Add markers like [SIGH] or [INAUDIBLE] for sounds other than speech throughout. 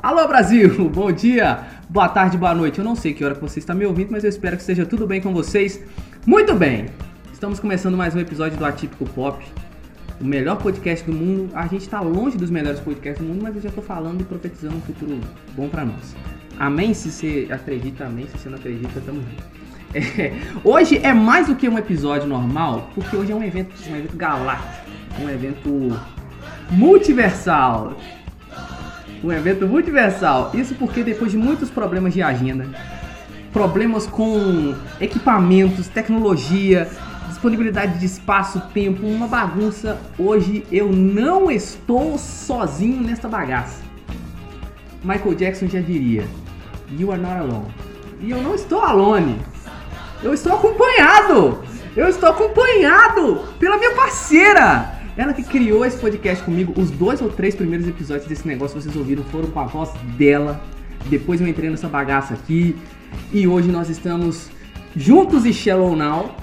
Alô Brasil, [LAUGHS] bom dia, boa tarde, boa noite. Eu não sei que hora que você está me ouvindo, mas eu espero que esteja tudo bem com vocês. Muito bem, estamos começando mais um episódio do Atípico Pop, o melhor podcast do mundo. A gente está longe dos melhores podcasts do mundo, mas eu já estou falando e profetizando um futuro bom para nós. Amém? Se você acredita, amém. Se você não acredita, tamo junto. [LAUGHS] É, hoje é mais do que um episódio normal, porque hoje é um evento, um evento galáctico, um evento multiversal. Um evento multiversal. Isso porque depois de muitos problemas de agenda, problemas com equipamentos, tecnologia, disponibilidade de espaço, tempo, uma bagunça, hoje eu não estou sozinho nesta bagaça. Michael Jackson já diria: You are not alone. E eu não estou alone. Eu estou acompanhado! Eu estou acompanhado pela minha parceira! Ela que criou esse podcast comigo, os dois ou três primeiros episódios desse negócio vocês ouviram foram com a voz dela. Depois eu entrei nessa bagaça aqui. E hoje nós estamos juntos e Shallow Now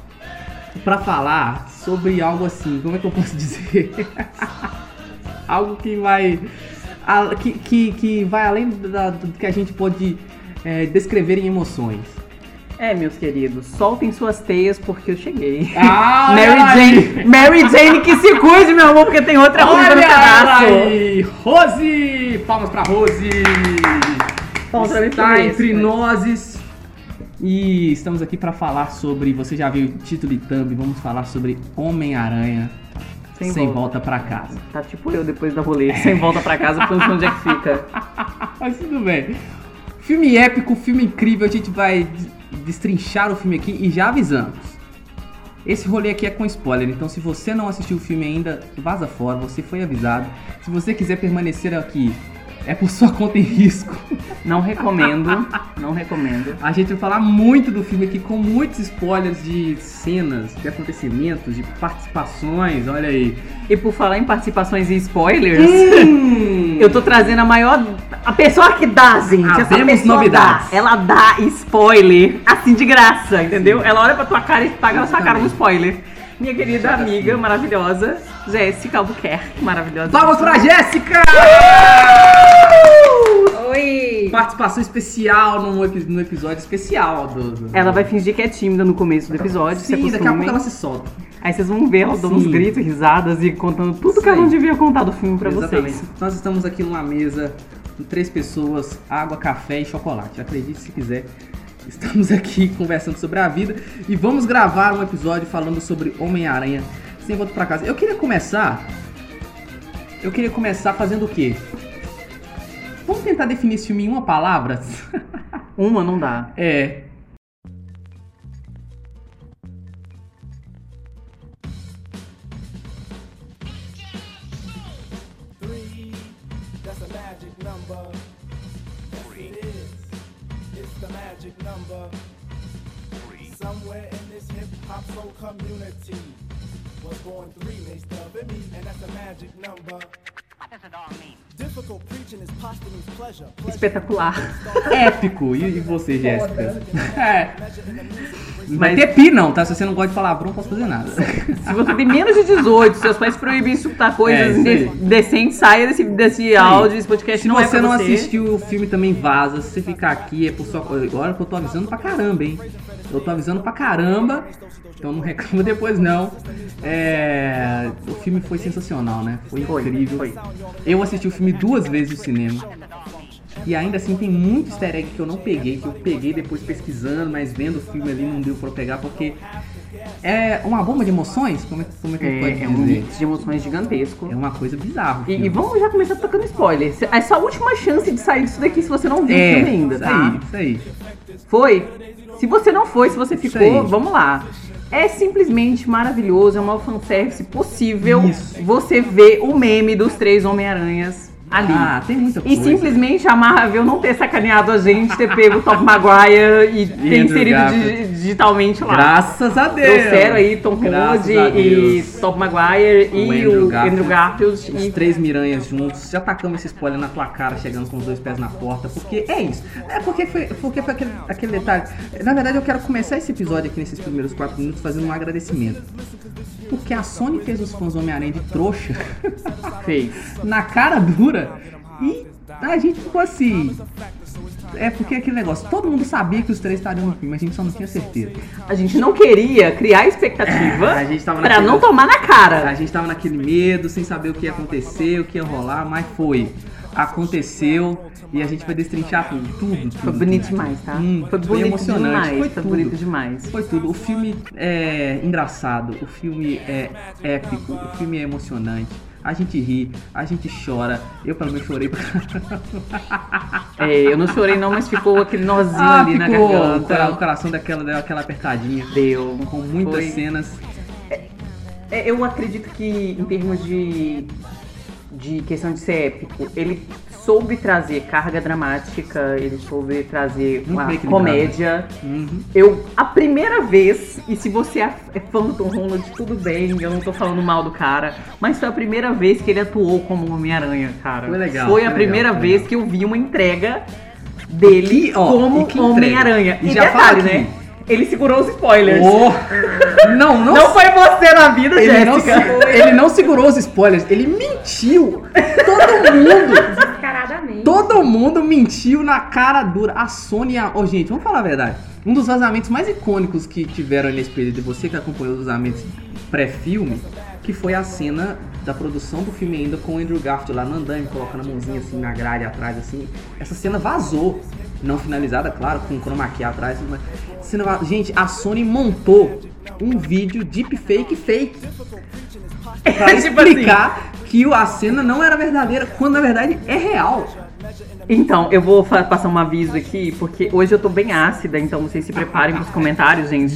para falar sobre algo assim, como é que eu posso [LAUGHS] dizer? algo que vai. Que, que, que vai além da, do que a gente pode é, descrever em emoções. É, meus queridos, soltem suas teias porque eu cheguei. Ah, [LAUGHS] Mary Jane, Mary Jane que se cuide, meu amor, porque tem outra ruiva no pedaço. aí! Rose! Palmas pra Rose! Palmas pra mim Está isso, entre mas- nós e estamos aqui pra falar sobre, você já viu o título e thumb, vamos falar sobre Homem-Aranha sem, Sem volta. pra casa. Tá tipo eu depois da rolê, sem volta pra casa, porque não sei onde é que fica. [LAUGHS] Mas tudo bem. Filme épico, filme incrível, a gente vai des- destrinchar o filme aqui e já avisamos. Esse rolê aqui é com spoiler, então se você não assistiu o filme ainda, vaza fora, você foi avisado. Se você quiser permanecer aqui, é por sua conta e risco. Não recomendo, não recomendo. A gente vai falar muito do filme aqui com muitos spoilers de cenas, de acontecimentos, de participações, olha aí. E por falar em participações e spoilers, Hum, [LAUGHS] eu tô trazendo a maior. A pessoa que dá, gente. essa Havemos pessoa novidades. Dá, ela dá spoiler, assim de graça, entendeu? Ela olha pra tua cara e paga na sua cara um spoiler. Minha querida Chata amiga assim. maravilhosa, Jéssica Albuquerque, maravilhosa. Palmas pra Jéssica! Oi! Participação especial no, epi- no episódio especial do. do- Ela vai fingir que é tímida no começo do episódio, se Sim, daqui a pouco acostumem. ela se solta. Aí vocês vão ver ela dando uns Sim. gritos, risadas e contando tudo que ela não devia contar do filme pra Exatamente. vocês. Nós estamos aqui numa mesa com três pessoas, água, café e chocolate. Acredite se quiser. Estamos aqui [LAUGHS] conversando sobre a vida e vamos gravar um episódio falando sobre Homem-Aranha sem volta pra casa. Eu queria começar. Eu queria começar fazendo o quê? Vamos tentar definir esse filme em uma palavra? [LAUGHS] Uma não dá. é. Somewhere in this hip hop soul community was born three, they stub at me, and that's a magic number. What does it all mean? Espetacular. [LAUGHS] Épico. E, e você, Jéssica? [LAUGHS] É. music. Não vai ter pi não, tá? Se você não gosta de palavrão, não posso fazer nada. [LAUGHS] Se você tem menos de 18, seus pais proíbem escutar É, coisas isso aí. indecentes, saia desse, desse áudio, esse podcast Se não é você pra não você. assistiu o filme também vaza. Se você ficar aqui é por sua Agora que eu tô avisando pra caramba, hein? Eu tô avisando pra caramba. Então não reclama depois não. É... O filme foi sensacional, né? Foi Foi, incrível. foi. Eu assisti o filme duas vezes no cinema. E ainda assim tem muito easter egg que eu não peguei, que eu peguei depois pesquisando, mas vendo o filme ali não deu pra eu pegar, porque é uma bomba de emoções? Como é, como é que pode É, é um dizer? mix de emoções gigantesco. É uma coisa bizarra. o E, filme. e vamos já começar tocando spoiler. É sua última chance de sair disso daqui se você não viu o É, filme ainda, isso tá? aí, isso aí. Foi? Se você não foi, se você Isso ficou, vamos lá. É simplesmente maravilhoso, é o maior fanservice possível Isso. você ver o meme dos três Homem-Aranhas ali. Ah, tem muita E coisa. simplesmente a Marvel não ter sacaneado a gente, ter pego o Tom Maguire e [LAUGHS] ter inserido di- digitalmente lá. Graças a Deus! Trouxeram aí Tom a e. Tom Maguire O e Andrew o Garfield. Andrew Garfield. Os E três miranhas juntos, já tacamos esse spoiler na tua cara, chegando com os dois pés na porta, porque é isso. É porque foi, porque foi aquele, aquele detalhe. Na verdade, eu quero começar esse episódio aqui nesses primeiros quatro minutos fazendo um agradecimento. Porque a Sony fez os fãs do Homem-Aranha de trouxa [LAUGHS] fez. na cara dura e A gente ficou assim. É porque aquele negócio, todo mundo sabia que os três estariam no filme, mas a gente só não tinha certeza. A gente não queria criar expectativa É, a gente tava pra naquele- não tomar na A cara. gente tava naquele medo, sem saber o que ia acontecer, o que ia rolar, mas foi. Aconteceu e a gente vai destrinchar tudo, tudo. tudo Foi bonito demais, tá? Hum, foi foi emocionante, demais. foi Foi, bonito demais. Foi tudo. O filme é engraçado, o filme é épico, o filme é emocionante. A gente ri, a gente chora. Eu, pelo menos, chorei pra É, eu não chorei não, mas ficou aquele nozinho Ah, ali na garganta. o coração daquela, deu aquela apertadinha. Deu. Com muitas Foi- cenas. É, eu acredito que em termos de, de questão de ser épico, ele soube trazer carga dramática, ele soube trazer Muito uma comédia. Uhum. Eu, a primeira vez, e se você é é fã do Tom Holland, tudo bem, eu não tô falando mal do cara, mas foi a primeira vez que ele atuou como Homem-Aranha, cara. Foi legal, Foi foi a primeira foi vez legal. que eu vi uma entrega dele Que, ó, como? Homem-Aranha. E E, já detalhe, né? Ele segurou os spoilers. Oh! Não, não, Não foi você na vida, ele não, Jéssica. se- ele não segurou os spoilers, ele mentiu. Todo mundo, Descaradamente. todo mundo mentiu na cara dura. A Sony, e a... oh, gente, vamos falar a verdade. Um dos vazamentos mais icônicos que tiveram nesse período, e você que acompanhou os vazamentos pré-filme, que foi a cena da produção do filme ainda com o Andrew Garfield lá no andame, colocando a mãozinha assim na grade atrás, assim. Essa cena vazou. Não finalizada, claro, com chroma key atrás. Mas... Gente, a Sony montou um vídeo deepfake fake. [LAUGHS] Pra Tipo assim. explicar que a cena não era verdadeira, quando na verdade é real. Então, eu vou passar um aviso aqui, porque hoje eu tô bem ácida, então vocês se preparem pros comentários, gente.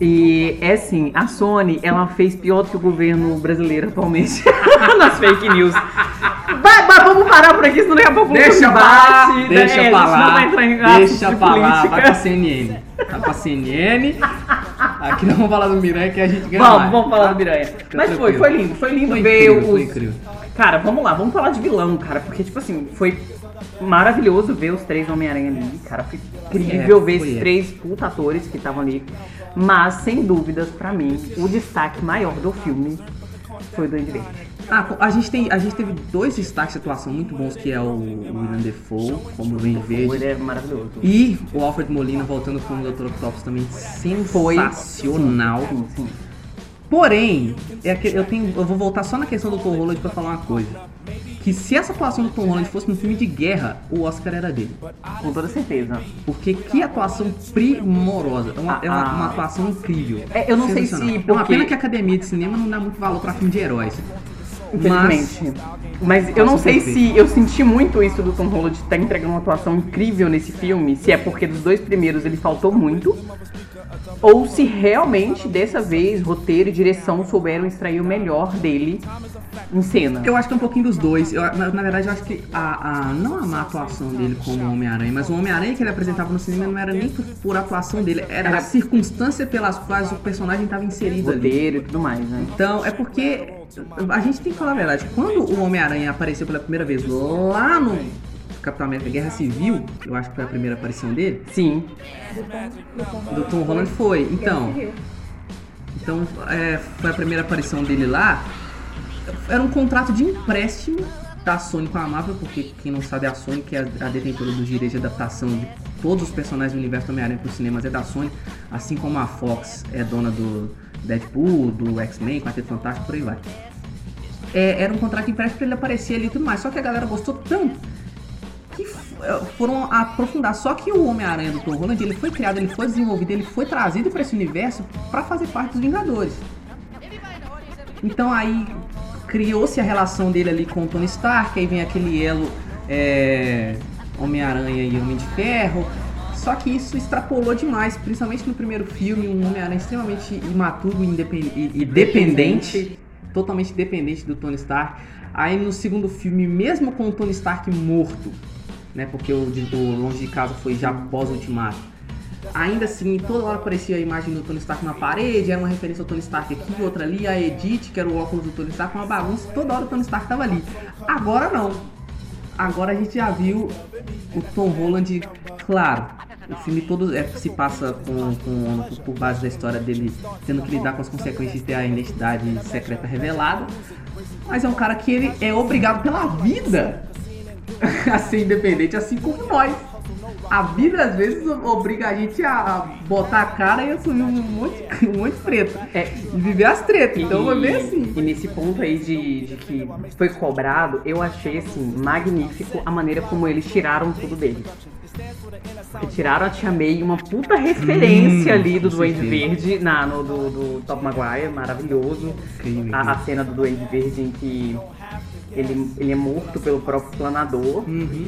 E é assim, a Sony, ela fez pior do que o governo brasileiro atualmente [LAUGHS] nas fake news. Vai, vai, vamos parar por aqui, senão daqui a pouco Deixa pra lá, né? deixa gente pra não vai lá, entrar em assuntos deixa de pra lá, vai pra política. CNN. Vai pra CNN. Aqui não vamos falar do Miranha que a gente ganha Vamos, mais, vamos falar tá? do Miranha. Fica Mas foi, foi lindo, foi lindo Foi ver incrível, os... foi incrível. Cara, vamos lá, vamos falar de vilão, cara, porque, tipo assim, foi maravilhoso ver os três Homem-Aranha ali, cara. Foi incrível É, ver foi esses é. três puta atores que estavam ali. Mas, sem dúvidas, pra mim, o destaque maior do filme foi o Duende Verde. Ah, a gente, tem, a gente teve dois destaques de atuação muito bons, que é o William Defoe, como o Duende Verde. Ele é maravilhoso. E o Alfred Molina voltando como Dr. Octopus também sensacional. Sim, sim. Porém, é que eu, tenho, eu vou voltar só na questão do Tom Holland pra falar uma coisa. Que se essa atuação do Tom Holland fosse num filme de guerra, o Oscar era dele. Com toda certeza. Porque que atuação primorosa. É uma, é uma, Ah, uma atuação incrível. É, eu não sei se Sensacional. É uma porque- pena que a academia de cinema não dá muito valor pra filme de heróis. Infelizmente. Mas, eu não sei se eu senti muito isso do Tom Holland estar entregando uma atuação incrível nesse filme, se é porque dos dois primeiros ele faltou muito, ou se realmente dessa vez roteiro e direção souberam extrair o melhor dele em cena. Eu acho que é um pouquinho dos dois. Eu, na, na verdade, eu acho que a, a- não a má atuação dele como Homem-Aranha, mas o Homem-Aranha que ele apresentava no cinema não era nem por, por atuação dele, era a circunstância pelas quais o personagem estava inserido ali. roteiro e tudo mais, né? Então, é porque a gente tem que falar a verdade. Quando o Homem-Aranha apareceu pela primeira vez lá no Capitão América Guerra Civil, eu acho que foi a primeira aparição dele, Sim. do Tom Holland foi. Então, então é, foi a primeira aparição dele lá. Era um contrato de empréstimo da Sony com a Marvel, porque quem não sabe a Sony, que é a detentora dos direitos de adaptação de todos os personagens do universo do Homem-Aranha para os cinemas, é da Sony, assim como a Fox é dona do Deadpool, do X-Men, Quarteto Fantástico, por aí vai. É, era um contrato de empréstimo para ele aparecer ali e tudo mais, só que a galera gostou tanto foram aprofundar. Só que o Homem-Aranha do Tom Holland, ele foi criado, ele foi desenvolvido, ele foi trazido para esse universo para fazer parte dos Vingadores. Então aí criou-se a relação dele ali com o Tony Stark, aí vem aquele elo é, Homem-Aranha e Homem de Ferro. Só que isso extrapolou demais, principalmente no primeiro filme, um Homem-Aranha extremamente imaturo e dependente, totalmente dependente do Tony Stark. Aí no segundo filme, mesmo com o Tony Stark morto, né, porque o, o Longe de Casa foi já pós-ultimato, Ainda assim, toda hora aparecia a imagem do Tony Stark na parede, era uma referência ao Tony Stark aqui, outra ali, a Edith, que era o óculos do Tony Stark, uma bagunça, toda hora o Tony Stark tava ali. Agora não. Agora a gente já viu o Tom Holland, claro, o filme todo é, se passa com, com- por base da história dele tendo que lidar com as consequências de ter a identidade secreta revelada, mas é um cara que ele é obrigado pela vida [LAUGHS] a ser independente, assim como nós. A vida às vezes obriga a gente a botar a cara e assumir um monte, [LAUGHS] um monte de treta. É, E viver as tretas. Então e, vai ver assim. E nesse ponto aí de, de que foi cobrado, eu achei assim, magnífico a maneira como eles tiraram tudo dele. Porque tiraram a Tia May, uma puta referência Hum, ali do Duende. Verde, na, no, do, do Top Maguire, maravilhoso. Incrível, A, a cena do Duende Verde em que ele, ele é morto pelo próprio planador. Uhum.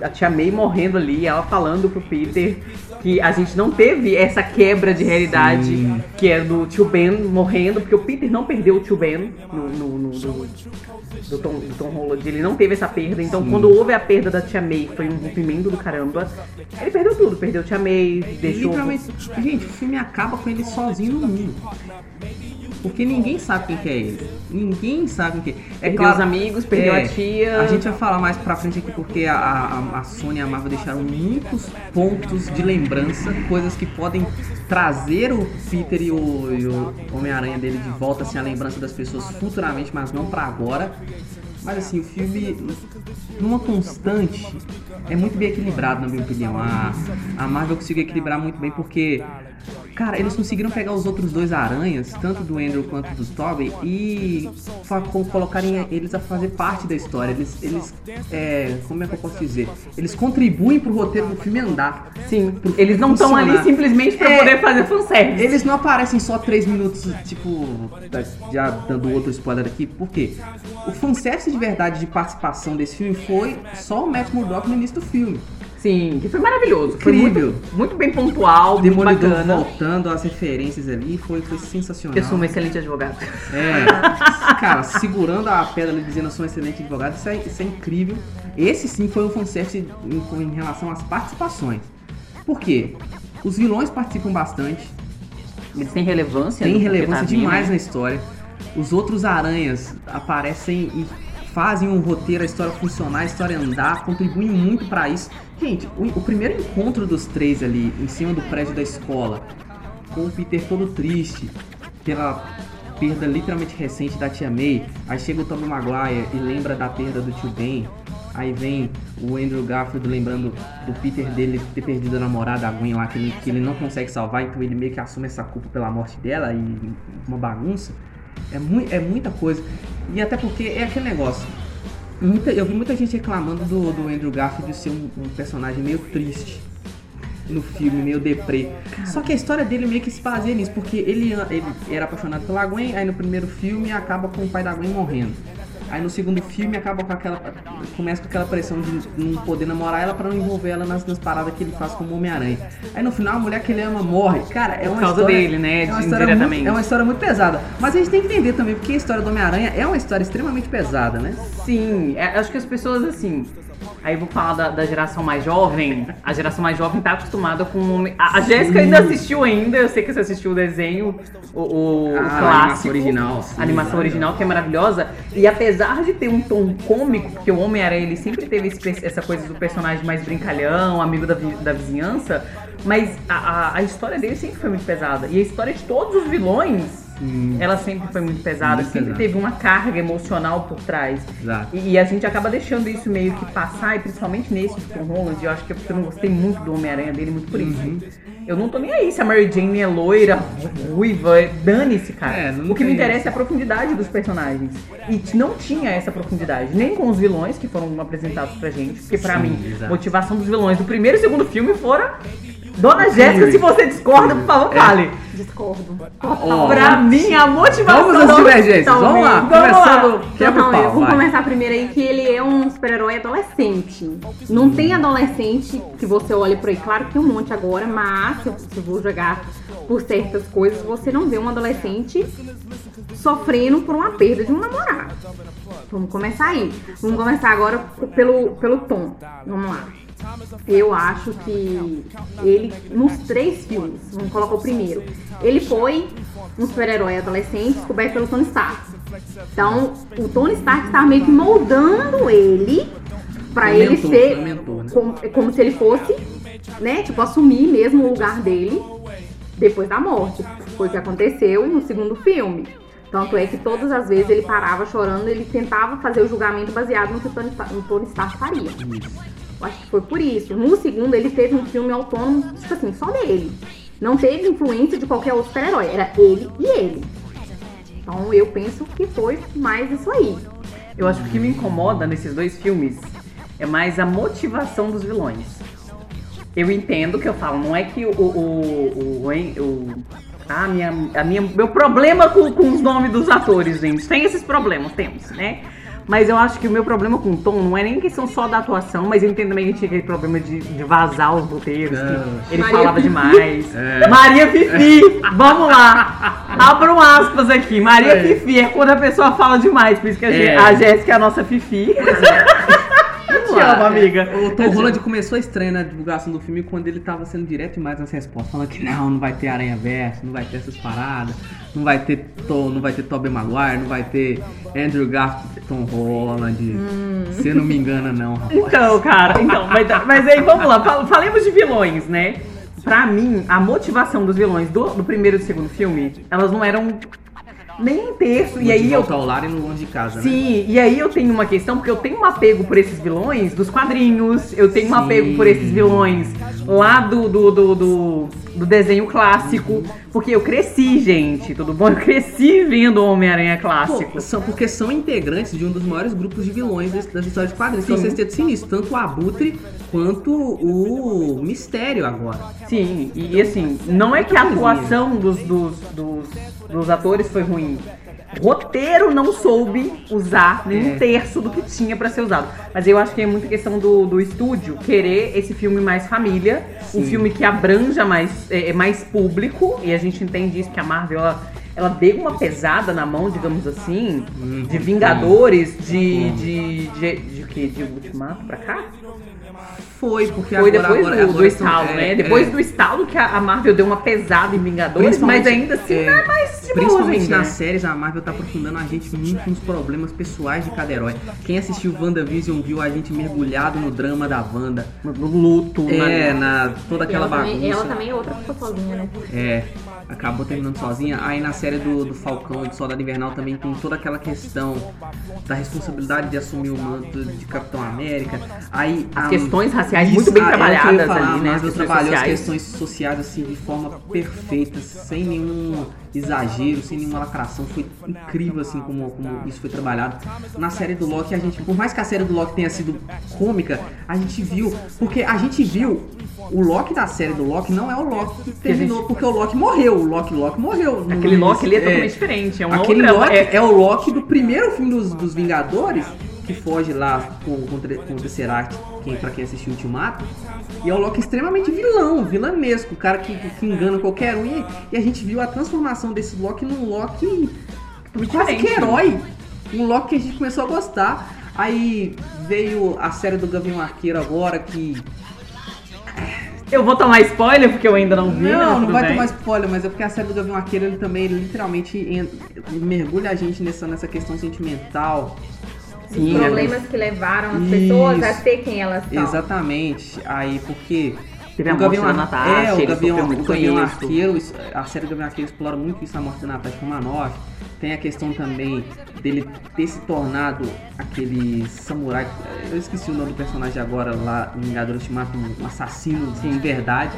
A Tia May morrendo ali, ela falando pro Peter que a gente não teve essa quebra de realidade Sim. que é do tio Ben morrendo, porque o Peter não perdeu o tio Ben no, no, no- do, do Tom, do Tom Holland, ele não teve essa perda, então Sim. quando houve a perda da Tia May, foi um rompimento do caramba, ele perdeu tudo, perdeu Tia May, deixou... Literalmente, gente, o filme acaba com ele sozinho no mundo. Porque ninguém sabe quem que é ele. Ninguém sabe quem que é. É Perdeu os amigos, perdeu é, a tia. A gente vai falar mais pra frente aqui porque a, a, a Sony e a Marvel deixaram muitos pontos de lembrança, coisas que podem trazer o Peter e o, o Homem-Aranha dele de volta, assim, a lembrança das pessoas futuramente, mas não pra agora. Mas assim, o filme, numa constante, é muito bem equilibrado, na minha opinião. A, a Marvel conseguiu equilibrar muito bem porque, cara, eles conseguiram pegar os outros dois aranhas, tanto do Andrew quanto do Tobey, e colocarem eles a fazer parte da história. Eles, eles é, como é que eu posso dizer? Eles contribuem pro roteiro do filme andar. Sim, Pro eles não estão ali simplesmente pra É. poder fazer fanservice. Eles não aparecem só três minutos, tipo, já dando outro spoiler aqui, por quê? O fanservice de verdade de participação desse filme foi só o Matt Murdock no início do filme. Sim, que foi maravilhoso. Foi Incrível. muito, muito bem pontual, muito Demolidor bacana. voltando às referências ali, foi, foi sensacional. Eu sou um excelente advogado. É, cara, segurando a pedra ali, dizendo eu sou um excelente advogado, isso é, isso é incrível. Esse sim foi um fanservice em, em relação às participações. Por quê? Os vilões participam bastante, Eles têm relevância. tem que relevância tá demais na história. Os outros aranhas aparecem e fazem o roteiro, a história funcionar, a história andar, contribuem muito pra isso. Gente, o, o primeiro encontro dos três ali, em cima do prédio da escola, com o Peter todo triste, pela perda literalmente recente da tia May, aí chega o Tobey Maguire e lembra da perda do tio Ben, aí vem o Andrew Garfield lembrando do Peter dele ter perdido a namorada, a Gwen lá, que ele, que ele não consegue salvar, então ele meio que assume essa culpa pela morte dela e uma bagunça. É, mui, é muita coisa. E até porque é aquele negócio. Muita- eu vi muita gente reclamando do, do Andrew Garfield de ser um, um personagem meio triste no filme, meio deprê. Só que a história dele meio que se baseia nisso, porque ele, ele era apaixonado pela Gwen, aí no primeiro filme acaba com o pai da Gwen morrendo. Aí no segundo filme acaba com aquela. Começa com aquela pressão de não poder namorar ela pra não envolver ela nas, nas paradas que ele faz como Homem-Aranha. Aí no final a mulher que ele ama morre. Cara, é uma causa história. dele, né, É uma, história muito, é uma história muito pesada. Mas a gente tem que entender também, porque a história do Homem-Aranha é uma história extremamente pesada, né? Sim, é, acho que as pessoas assim. Aí vou falar da, da geração mais jovem. A geração mais jovem tá acostumada com. o homem- A, a Jéssica ainda assistiu ainda, eu sei que você assistiu o desenho, o, o- o Ah, a clássico. animação original, sim, a animação original, que é maravilhosa. E apesar de ter um tom cômico, porque o Homem-Aranha ele sempre teve esse essa coisa do personagem mais brincalhão, amigo da, da vizinhança. Mas a, a, a história dele sempre foi muito pesada. E a história de todos os vilões. Ela sempre foi muito pesada, Muito sempre pesada. teve uma carga emocional por trás. E, e a gente acaba deixando isso meio que passar, e principalmente nesse de Tom Holland, eu acho que é porque eu não gostei muito do Homem-Aranha dele, muito por isso. Uhum. Eu não tô nem aí se a Mary Jane é loira, ruiva, dane-se, cara. É, o que me interessa é a profundidade dos personagens. E não tinha essa profundidade, nem com os vilões que foram apresentados pra gente, porque pra Sim, mim, exato. motivação dos vilões do primeiro e segundo filme fora. Dona. Jéssica, se você discorda, por favor, É. fale. Discordo. Ó, pra mim, a motivação. Vamos às divergências, vamos lá. Vamos lá. Começando, quebra o Totalmente. pau, Vamos vai. começar primeiro aí que ele é um super-herói adolescente. Não tem adolescente que você olha por aí. Claro que tem um monte agora, mas se eu, se eu vou jogar por certas coisas, você não vê um adolescente sofrendo por uma perda de um namorado. Vamos começar aí. Vamos começar agora pelo, pelo tom. Vamos lá. Eu acho que ele, nos três filmes, vamos colocar o primeiro, ele foi um super-herói adolescente descoberto pelo Tony Stark. Então, o Tony Stark estava meio que moldando ele pra Foi ele mentor, ser mentor, né? como, como se ele fosse, né, tipo, assumir mesmo o lugar dele depois da morte. Foi o que aconteceu no segundo filme. Tanto é que todas as vezes ele parava chorando, ele tentava fazer o julgamento baseado no que o Tony, o Tony Stark faria. Isso. Acho que foi por isso. No segundo, ele teve um filme autônomo, tipo assim, só dele. Não teve influência de qualquer outro super-herói. Era ele e ele. Então eu penso que foi mais isso aí. Eu acho que o que me incomoda nesses dois filmes é mais a motivação dos vilões. Eu entendo que eu falo, não é que o. o, o, o, minha, a minha, meu problema com, com os nomes dos atores, gente. Tem esses problemas, temos, né? Mas eu acho que o meu problema com o Tom não é nem questão só da atuação, mas eu entendo também que tinha aquele problema de, de vazar os roteiros, que Não. ele Maria falava Fifi. demais. É. Maria Fifi, vamos lá. Abram aspas aqui. Maria É. Fifi é quando a pessoa fala demais, por isso que a, É. gente- a Jéssica é a nossa Fifi. Amo, amiga. O Tom Holland começou a estreia na divulgação do filme quando ele tava sendo direto demais nas respostas, falando que não, não vai ter Aranha Verso, não vai ter essas paradas, não vai ter Tom, não vai ter Tobey Maguire, não vai ter Andrew Garfield, Tom Holland. Você não me engana não, rapaz. Então, cara, então, mas, mas aí vamos lá, fal- falemos de vilões, né? Pra mim, a motivação dos vilões do, do primeiro e do segundo filme, elas não eram nem um terço. E aí eu. ao lar e no longe de casa, né? Sim, e aí eu tenho uma questão, porque eu tenho um apego por esses vilões dos quadrinhos, eu tenho um Sim. apego por esses vilões lá do, do, do, do, do desenho clássico, porque eu cresci, gente, tudo bom? Eu cresci vendo o Homem-Aranha clássico. Pô, são, porque são integrantes de um dos maiores grupos de vilões desse- das histórias de quadrinhos. Então Sim. vocês têm sinistro, tanto o Abutre quanto o Mistério agora. Sim, e, e assim, não é que a atuação dos, dos, dos, dos atores foi ruim. Roteiro não soube usar nem um É. terço do que tinha pra ser usado. Mas eu acho que é muita questão do, do estúdio querer esse filme mais família, um Sim. filme que abranja mais, é, é mais público, e a gente entende isso que a Marvel ela, ela deu uma pesada na mão, digamos assim, Uhum. de Vingadores, de. de. de, de, quê? De Ultimato pra cá? Foi, porque Foi agora, depois agora, do, agora do estalo, é, né? Depois é, do estalo que a Marvel deu uma pesada em Vingadores, mas ainda assim é, não é mais de Principalmente nas séries, a Marvel tá aprofundando a gente muito nos problemas pessoais de cada herói. Quem assistiu WandaVision viu a gente mergulhado no drama da Wanda. No luto, É, na- na toda aquela ela, bagunça. também, ela também é outra que ficou sozinha, né? É, acabou terminando sozinha. Aí na série do, do Falcão, do Soldado Invernal, também tem toda aquela questão da responsabilidade de assumir o manto de Capitão América. Aí As a- questões raciais Isso, muito bem ah, é trabalhadas falar, ali, né? Marvel trabalhou as sociais. questões sociais assim de forma perfeita, sem nenhum exagero, sem nenhuma lacração. Foi incrível assim como, como isso foi trabalhado. Na série do Loki, a gente, por mais que a série do Loki tenha sido cômica, a gente viu, porque a gente viu o Loki da série do Loki não é o Loki que terminou, gente- porque o Loki morreu. O Loki, Loki morreu. Aquele Loki ali é início. totalmente diferente. É Aquele outra. Loki é- é... o Loki do primeiro filme dos, dos Vingadores, que foge lá com, com, com o Tesseract, quem, pra quem assistiu Ultimato. E é um Loki extremamente vilão, vilanesco, o cara que, que engana qualquer um. E, e a gente viu a transformação desse Loki num Loki quase que herói. Um Loki que a gente começou a gostar. Aí veio a série do Gavião Arqueiro agora, que Eu vou tomar spoiler porque eu ainda não vi. né? Não, não vai bem. tomar spoiler, mas é porque a série do Gavião Arqueiro ele também ele literalmente en- mergulha a gente nessa, nessa questão sentimental. Sim, Os é problemas que levaram as pessoas a Isso. ser quem elas são. Exatamente. Aí porque Teve a morte da Natasha, é, o Gavião, o Gavião com isso. Arqueiro, isso- a série do Gavião Arqueiro explora muito isso, a morte da Natasha Romanoff. Tem a questão também dele ter se tornado aquele samurai, eu esqueci o nome do personagem agora lá no Vingadores Ultimato, um assassino de verdade.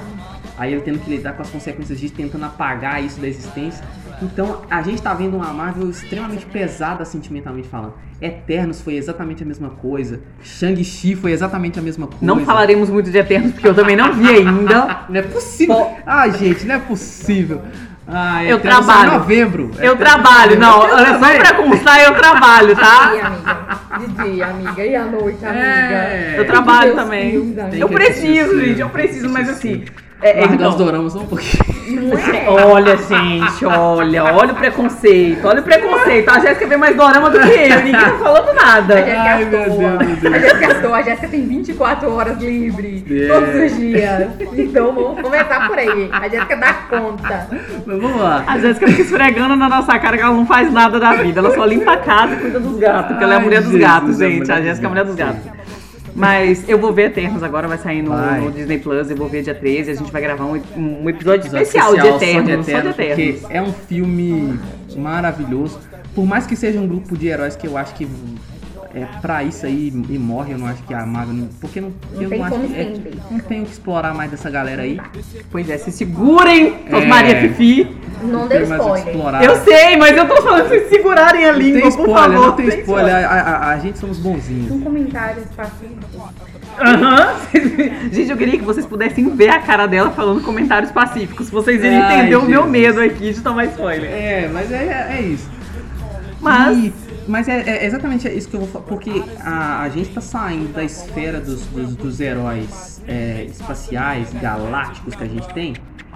Aí ele tendo que lidar com as consequências disso, tentando apagar isso da existência. Então a gente tá vendo uma Marvel extremamente pesada sentimentalmente falando. Eternos foi exatamente a mesma coisa. Shang-Chi foi exatamente a mesma coisa. Não falaremos muito de Eternos porque eu também não vi ainda. [LAUGHS] Não é possível. Ah, gente, não é possível. Ah, Eu Eternos trabalho. Em novembro. Eu trabalho, não. Olha só pra constar, eu trabalho, De tá? dia, amiga. De dia, amiga. E à noite, amiga. É. Eu trabalho também. Eu preciso, gente, eu preciso, mas assim. É, é, Largar então, os doramas só um pouquinho. É? [LAUGHS] Olha, gente, olha, olha o preconceito, olha o preconceito. A Jéssica vê mais dorama do que eu, ninguém tá falando A nada. Jéssica Ai, é meu. Deus, meu Deus. A Jéssica é toa. A Jéssica tem 24 horas livre. É. Todos os dias. Então vamos começar por aí. A Jéssica dá conta. Mas vamos lá. A Jéssica fica esfregando na nossa cara que ela não faz nada da vida. Ela só limpa a casa e cuida dos gatos, porque ela é a Ai, mulher dos Jesus, gatos, é a gente. A dos Jéssica é a mulher dos gatos. Mas eu vou ver Eternos agora, vai sair no, Vai. no Disney Plus, eu vou ver dia 13, a gente vai gravar um, um episódio Episódio especial, de só Eternos, só de Eternos, Eternos. porque é um filme maravilhoso. Por mais que seja um grupo de heróis que eu acho que é pra isso aí e morre, eu não acho que a Marvel. Não, porque não, eu tem não acho que. é- não tenho que explorar mais dessa galera aí. Pois é, se segurem, É. Maria Fifi. Não deu tem o spoiler. explorar. Eu sei, mas eu tô falando pra vocês segurarem a Não língua, tem por spoiler, favor. não tem spoiler. A, a- a gente somos bonzinhos. Um comentário pacífico. Aham. [LAUGHS] Gente, eu queria que vocês pudessem ver a cara dela falando comentários pacíficos. Vocês iriam Ai, entender o meu medo aqui de tomar spoiler. É, mas é, é isso. Mas. E- mas é, é exatamente isso que eu vou falar, porque a, a gente tá saindo da esfera dos, dos, dos heróis é, espaciais, galácticos que a gente tem,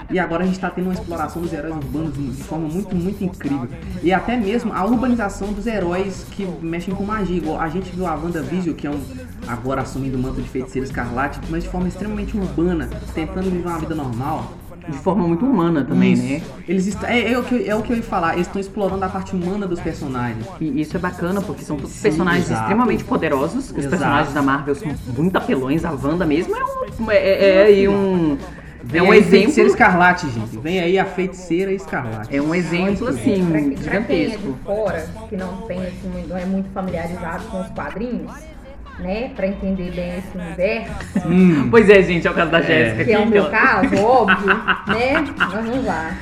e agora a gente tá tendo uma exploração dos heróis urbanos de forma muito, muito incrível. E até mesmo a urbanização dos heróis que mexem com magia. Igual a gente viu a WandaVision, que é um agora assumindo o manto de feiticeiro escarlate, mas de forma extremamente urbana, tentando viver uma vida normal. De forma muito humana também, Isso. né? Eles est- é, é o que, eu- é o que eu ia falar, eles estão explorando a parte humana dos personagens. E isso é bacana, porque são todos Sim, personagens exato. extremamente poderosos. Os Exato. personagens da Marvel são muito apelões. A Wanda mesmo é um. É, é, é aí um. Vem É um aí Feiticeira exemplo. Escarlate, gente. Vem aí a Feiticeira Escarlate. É um exemplo, assim, Pra, que- pra quem é gigantesco. de fora, que não tem assim, não é muito familiarizado com os quadrinhos, né? Pra entender bem esse universo, Hum, Pois é, gente, é o caso da Jéssica que é o meu caso, óbvio, [LAUGHS] né? Mas vamos lá.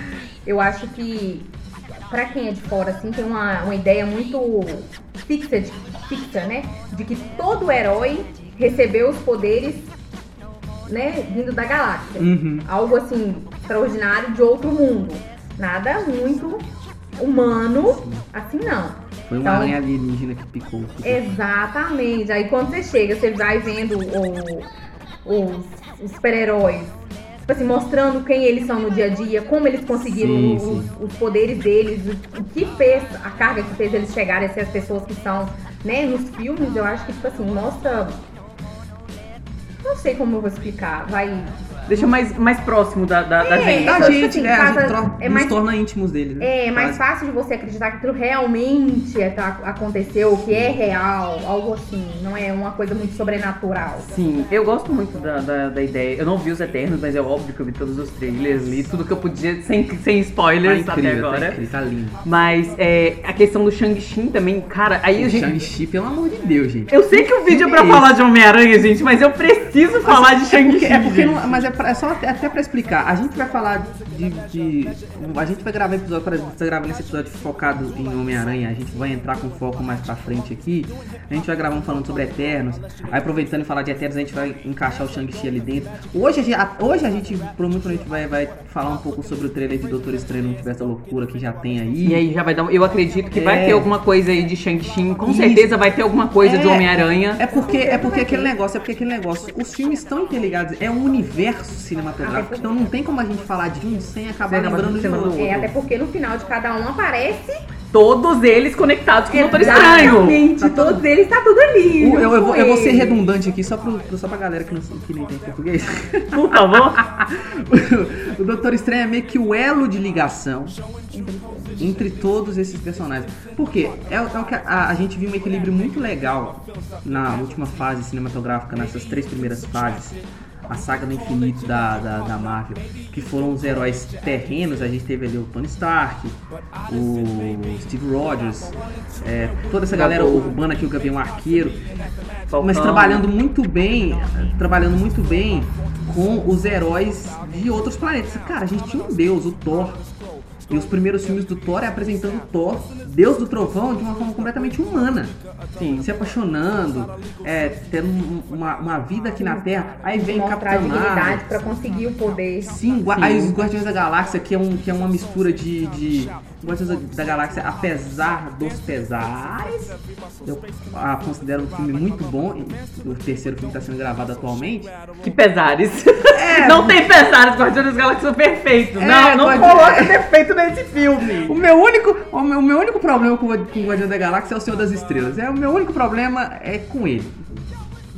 Eu acho que pra quem é de fora, assim, tem uma, uma ideia muito fixa, de, fixa, né? De que todo herói recebeu os poderes, né? Vindo da galáxia. Uhum. algo assim extraordinário de outro mundo. Nada muito humano, assim não. Foi uma Então- aranha alienígena que picou. Exatamente. Aí quando você chega, você vai vendo o- os, os super-heróis, tipo assim, mostrando quem eles são no dia a dia, como eles conseguiram Sim, os, sim. os poderes deles, o, o que fez, a carga que fez eles chegarem a ser as pessoas que são, né, nos filmes, eu acho que, tipo assim, mostra. Não sei como eu vou explicar. Vai. Deixa mais, mais próximo da, da, da É, gente. A Tipo gente, assim, né, a casa- gente tro- é nos mais- torna íntimos dele, né? É mais Quase. fácil de você acreditar que aquilo realmente é- tá- aconteceu, que é real, algo assim. Não é uma coisa muito sobrenatural. Sim, eu gosto muito da, da, da ideia. Eu não vi os Eternos, mas é óbvio que eu vi todos os trailers, li tudo que eu podia, sem, sem Tá spoilers até incrível, tá agora. incrível, tá lindo. Mas é, a questão do Shang-Chi também, cara, aí a O gente. Shang-Chi, pelo amor de Deus, gente. Eu sei que o vídeo é pra falar de Homem-Aranha, gente, mas eu preciso falar de É porque, Shang-Chi. é porque gente. não, mas é, pra- é só até, pra explicar. A gente vai falar de, de- A gente vai gravar episódio, por exemplo, tá gravando esse episódio focado em Homem-Aranha. A gente vai entrar com foco mais pra frente aqui. A gente vai gravar um falando sobre Eternos. Aí aproveitando e falar de Eternos, a gente vai encaixar o Shang-Chi ali dentro. Hoje a gente, hoje a gente provavelmente vai, vai falar um pouco sobre o trailer de Doutor Estranho no Multiverso da Loucura que já tem aí. E aí já vai dar. Eu acredito que vai É. ter alguma coisa aí de Shang-Chi. Com Isso. certeza vai ter alguma coisa de É. Homem-Aranha. É porque, é porque aquele negócio, é porque aquele negócio, os filmes estão interligados, é um universo cinematográfico, então não tem como a gente falar de um sem acabar Sem lembrando de outro. É, até porque no final de cada um aparece. Todos eles conectados com o Doutor Estranho. Exatamente, Tá tudo- todos eles tá tudo ali. O- eu, eu, vou, eu vou ser redundante aqui só, pro, só pra galera que não, que não entende português. [LAUGHS] Por favor. [LAUGHS] o Doutor Estranho é meio que o elo de ligação entre todos esses personagens. Por quê? É, o- é o que a, a gente viu um equilíbrio muito legal na última fase cinematográfica, nessas três primeiras fases. A saga do infinito da, da, da Marvel, que foram os heróis terrenos, a gente teve ali o Tony Stark, o Steve Rogers, é, toda essa galera urbana aqui, o Gavião Arqueiro, mas trabalhando muito bem, trabalhando muito bem com os heróis de outros planetas. Cara, a gente tinha um deus, o Thor. E os primeiros filmes do Thor é apresentando Thor, Deus do Trovão, de uma forma completamente humana. Sim. Se apaixonando, é, tendo um- uma, uma vida aqui na Terra. Aí vem mostrar a Capitão Marvel. pra conseguir o poder. Sim, Sim. aí os Guardiões da Galáxia, que é, um, que é uma mistura de, de Guardiões da- da Galáxia, apesar dos pesares, eu ah, considero um filme muito bom. O terceiro filme está sendo gravado atualmente. Que pesares. [LAUGHS] Não tem pesares, Guardiões das Galáxias são perfeitos. É, não, não Guardi- coloca defeito nesse filme. O meu único, o meu, o meu único problema com, o- com o Guardião da Galáxia é o Senhor das Estrelas. É, o meu único problema é com ele.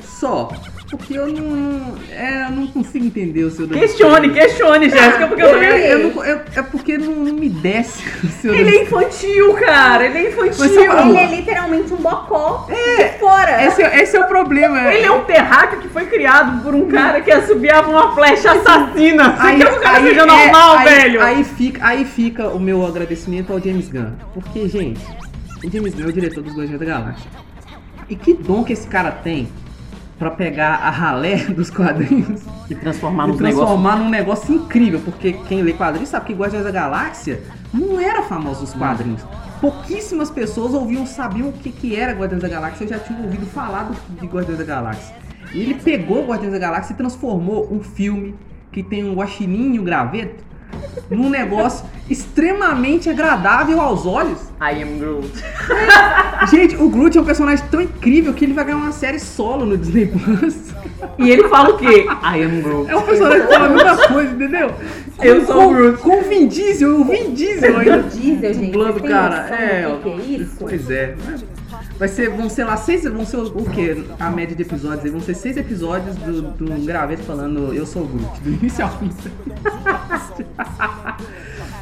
Só. Porque eu não, é, eu não consigo entender o das Questione, questione, Jéssica, porque eu também. É, eu não- eu- é porque não, não me desce [LAUGHS] o das Ele é infantil, cara. Ele é infantil. Ele é literalmente um bocó É. de fora. Esse, é- esse é o problema. Ele é um terráqueo que foi criado por um cara que assobiava uma flecha assassina. Você quer que o cara seja é, normal, aí- velho? Aí fica, aí fica o meu agradecimento ao James Gunn. Porque, gente, O James Gunn é o diretor dos Guardiões da Galáxia. E que dom que esse cara tem pra pegar a ralé [LAUGHS] dos quadrinhos E transformar e transformar num negócio incrível, porque quem lê quadrinhos sabe que Guardiões da Galáxia não era famoso nos quadrinhos. Pouquíssimas pessoas ouviam, sabiam o que, que era Guardiões da Galáxia, eu já tinha ouvido falar do- de Guardiões da Galáxia. E ele pegou Guardiões da Galáxia e transformou um filme que tem um guaxininho graveto num negócio extremamente agradável aos olhos. I am Groot. [LAUGHS] Gente, o Groot é um personagem tão incrível que ele vai ganhar uma série solo no Disney Plus. E ele fala o quê? I am Groot. É um personagem que fala a mesma coisa, entendeu? Eu sou com, o Groot. Com o Vin Diesel, o Vin Diesel ainda. Diesel, gente. dublando o cara. noção É, do que, que é isso? Pois é. Vai ser, vão ser lá seis, vão ser o quê? A média de episódios aí, vão ser seis episódios do, do graveto falando eu sou o Groot, do início ao fim. [LAUGHS]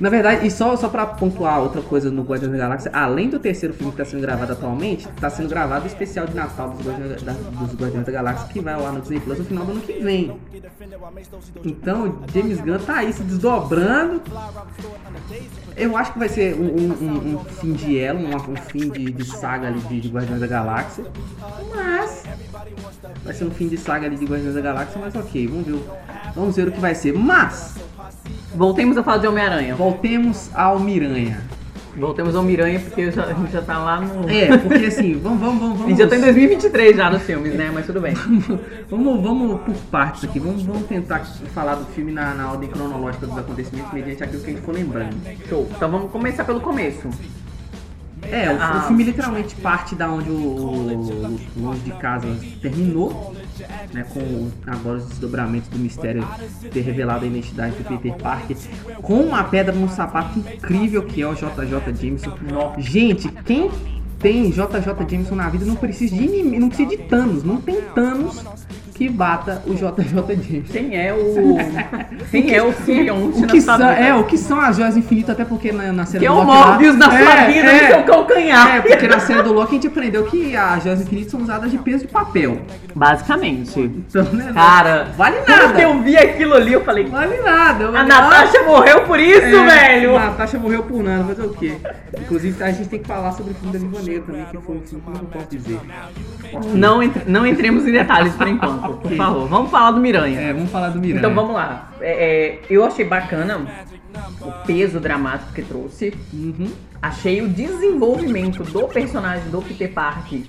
Na verdade, e só, só pra pontuar outra coisa no Guardiões da Galáxia, além do terceiro filme que tá sendo gravado atualmente, tá sendo gravado o especial de Natal dos Guardiões da, dos Guardiões da Galáxia, que vai lá no Disney Plus no final do ano que vem. Então, James Gunn tá aí se desdobrando. Eu acho que vai ser um, um- um- fim de elo, um, um fim de, de saga ali de, de Guardiões da Galáxia. Mas vai ser um fim de saga ali de Guardiões da Galáxia, mas ok, vamos ver, vamos ver o que vai ser. Mas Voltemos a falar de Homem-Aranha. voltemos ao Miranha. Voltemos ao Miranha, porque já- a gente já tá lá no. É, porque assim, vamos, vamos, vamos, A gente já tá em 2023 já nos filmes, né? Mas tudo bem. [LAUGHS] Vamos, vamos por partes aqui, vamos, vamos tentar falar do filme na, na ordem cronológica dos acontecimentos, mediante aquilo que a gente for lembrando. Show. Então vamos começar pelo começo. É, o, Ah. o filme literalmente parte da onde o, o Longe de Casa terminou, né, com agora os desdobramentos do mistério ter revelado a identidade do Peter Parker, com uma pedra no sapato incrível que é o JJ Jameson. Gente, quem tem JJ Jameson na vida não precisa de inimigo, não precisa de Thanos, não tem Thanos que bata o JJ Jameson. Quem é o. [LAUGHS] Quem é o simbionte O na que, sua são, vida? é, o que são as joias infinitas, até porque na, na série Que é do o Loki lá- Morbius na sua É, vida, é. no seu calcanhar. É, porque na série do Loki a gente aprendeu que as joias infinitas são usadas de peso de papel. Basicamente. Então, né? Cara, vale quando nada. eu vi aquilo ali, eu falei. Vale nada. A vale Natasha morreu por isso. É, velho! A Natasha morreu por nada, fazer o quê? Inclusive, a gente tem que falar sobre o filme da Viva Negra também, que foi um filme que eu não posso dizer. Não, entre- não entremos em detalhes por enquanto, por favor. Vamos falar do Miranha. É, vamos falar do Miranha. Então vamos lá. É, é, eu achei bacana o peso dramático que trouxe. Uhum. Achei o desenvolvimento do personagem do Peter Parker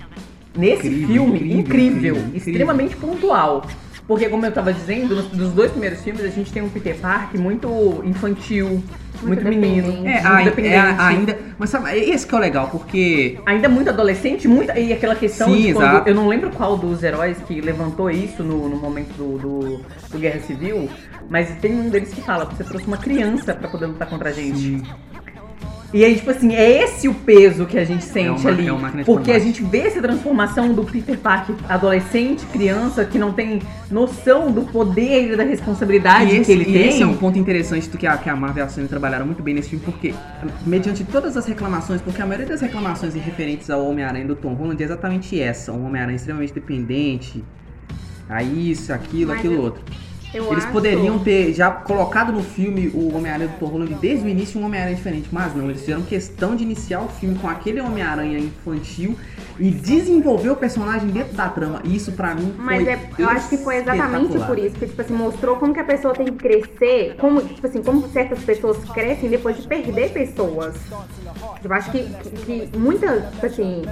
nesse Incrível, filme incrível, incrível, incrível, extremamente pontual. Porque, como eu tava dizendo, nos, dos dois primeiros filmes a gente tem um Peter Parker muito infantil, muito, menino, dependente. É, muito é, ainda. Mas sabe, esse que é o legal, porque. Ainda muito adolescente, muito, e aquela questão Sim, de quando, exato. eu não lembro qual dos heróis que levantou isso no, no momento do, do, do Guerra Civil, mas tem um deles que fala, você trouxe uma criança pra poder lutar contra a gente. E aí, tipo assim, é esse o peso que a gente sente uma- ali. é uma porque a gente vê essa transformação do Peter Parker adolescente, criança, que não tem noção do poder e da responsabilidade E esse, que ele e tem. esse é um ponto interessante do que a, que a Marvel e a Sony trabalharam muito bem nesse filme, porque, mediante todas as reclamações, porque a maioria das reclamações referentes ao Homem-Aranha do Tom Holland é exatamente essa: um Homem-Aranha extremamente dependente, a isso, aquilo, Mas aquilo eu- outro. Eu Eles acho- poderiam ter já colocado no filme o Homem-Aranha do Tom Holland desde o início um Homem-Aranha diferente, mas não, eles fizeram questão de iniciar o filme com aquele Homem-Aranha infantil e desenvolver o personagem dentro da trama. Isso pra mim foi Mas é, eu acho que foi exatamente por isso que, tipo assim, mostrou como que a pessoa tem que crescer, como, tipo assim, como certas pessoas crescem depois de perder pessoas. Eu acho que, que, que muita, tipo assim,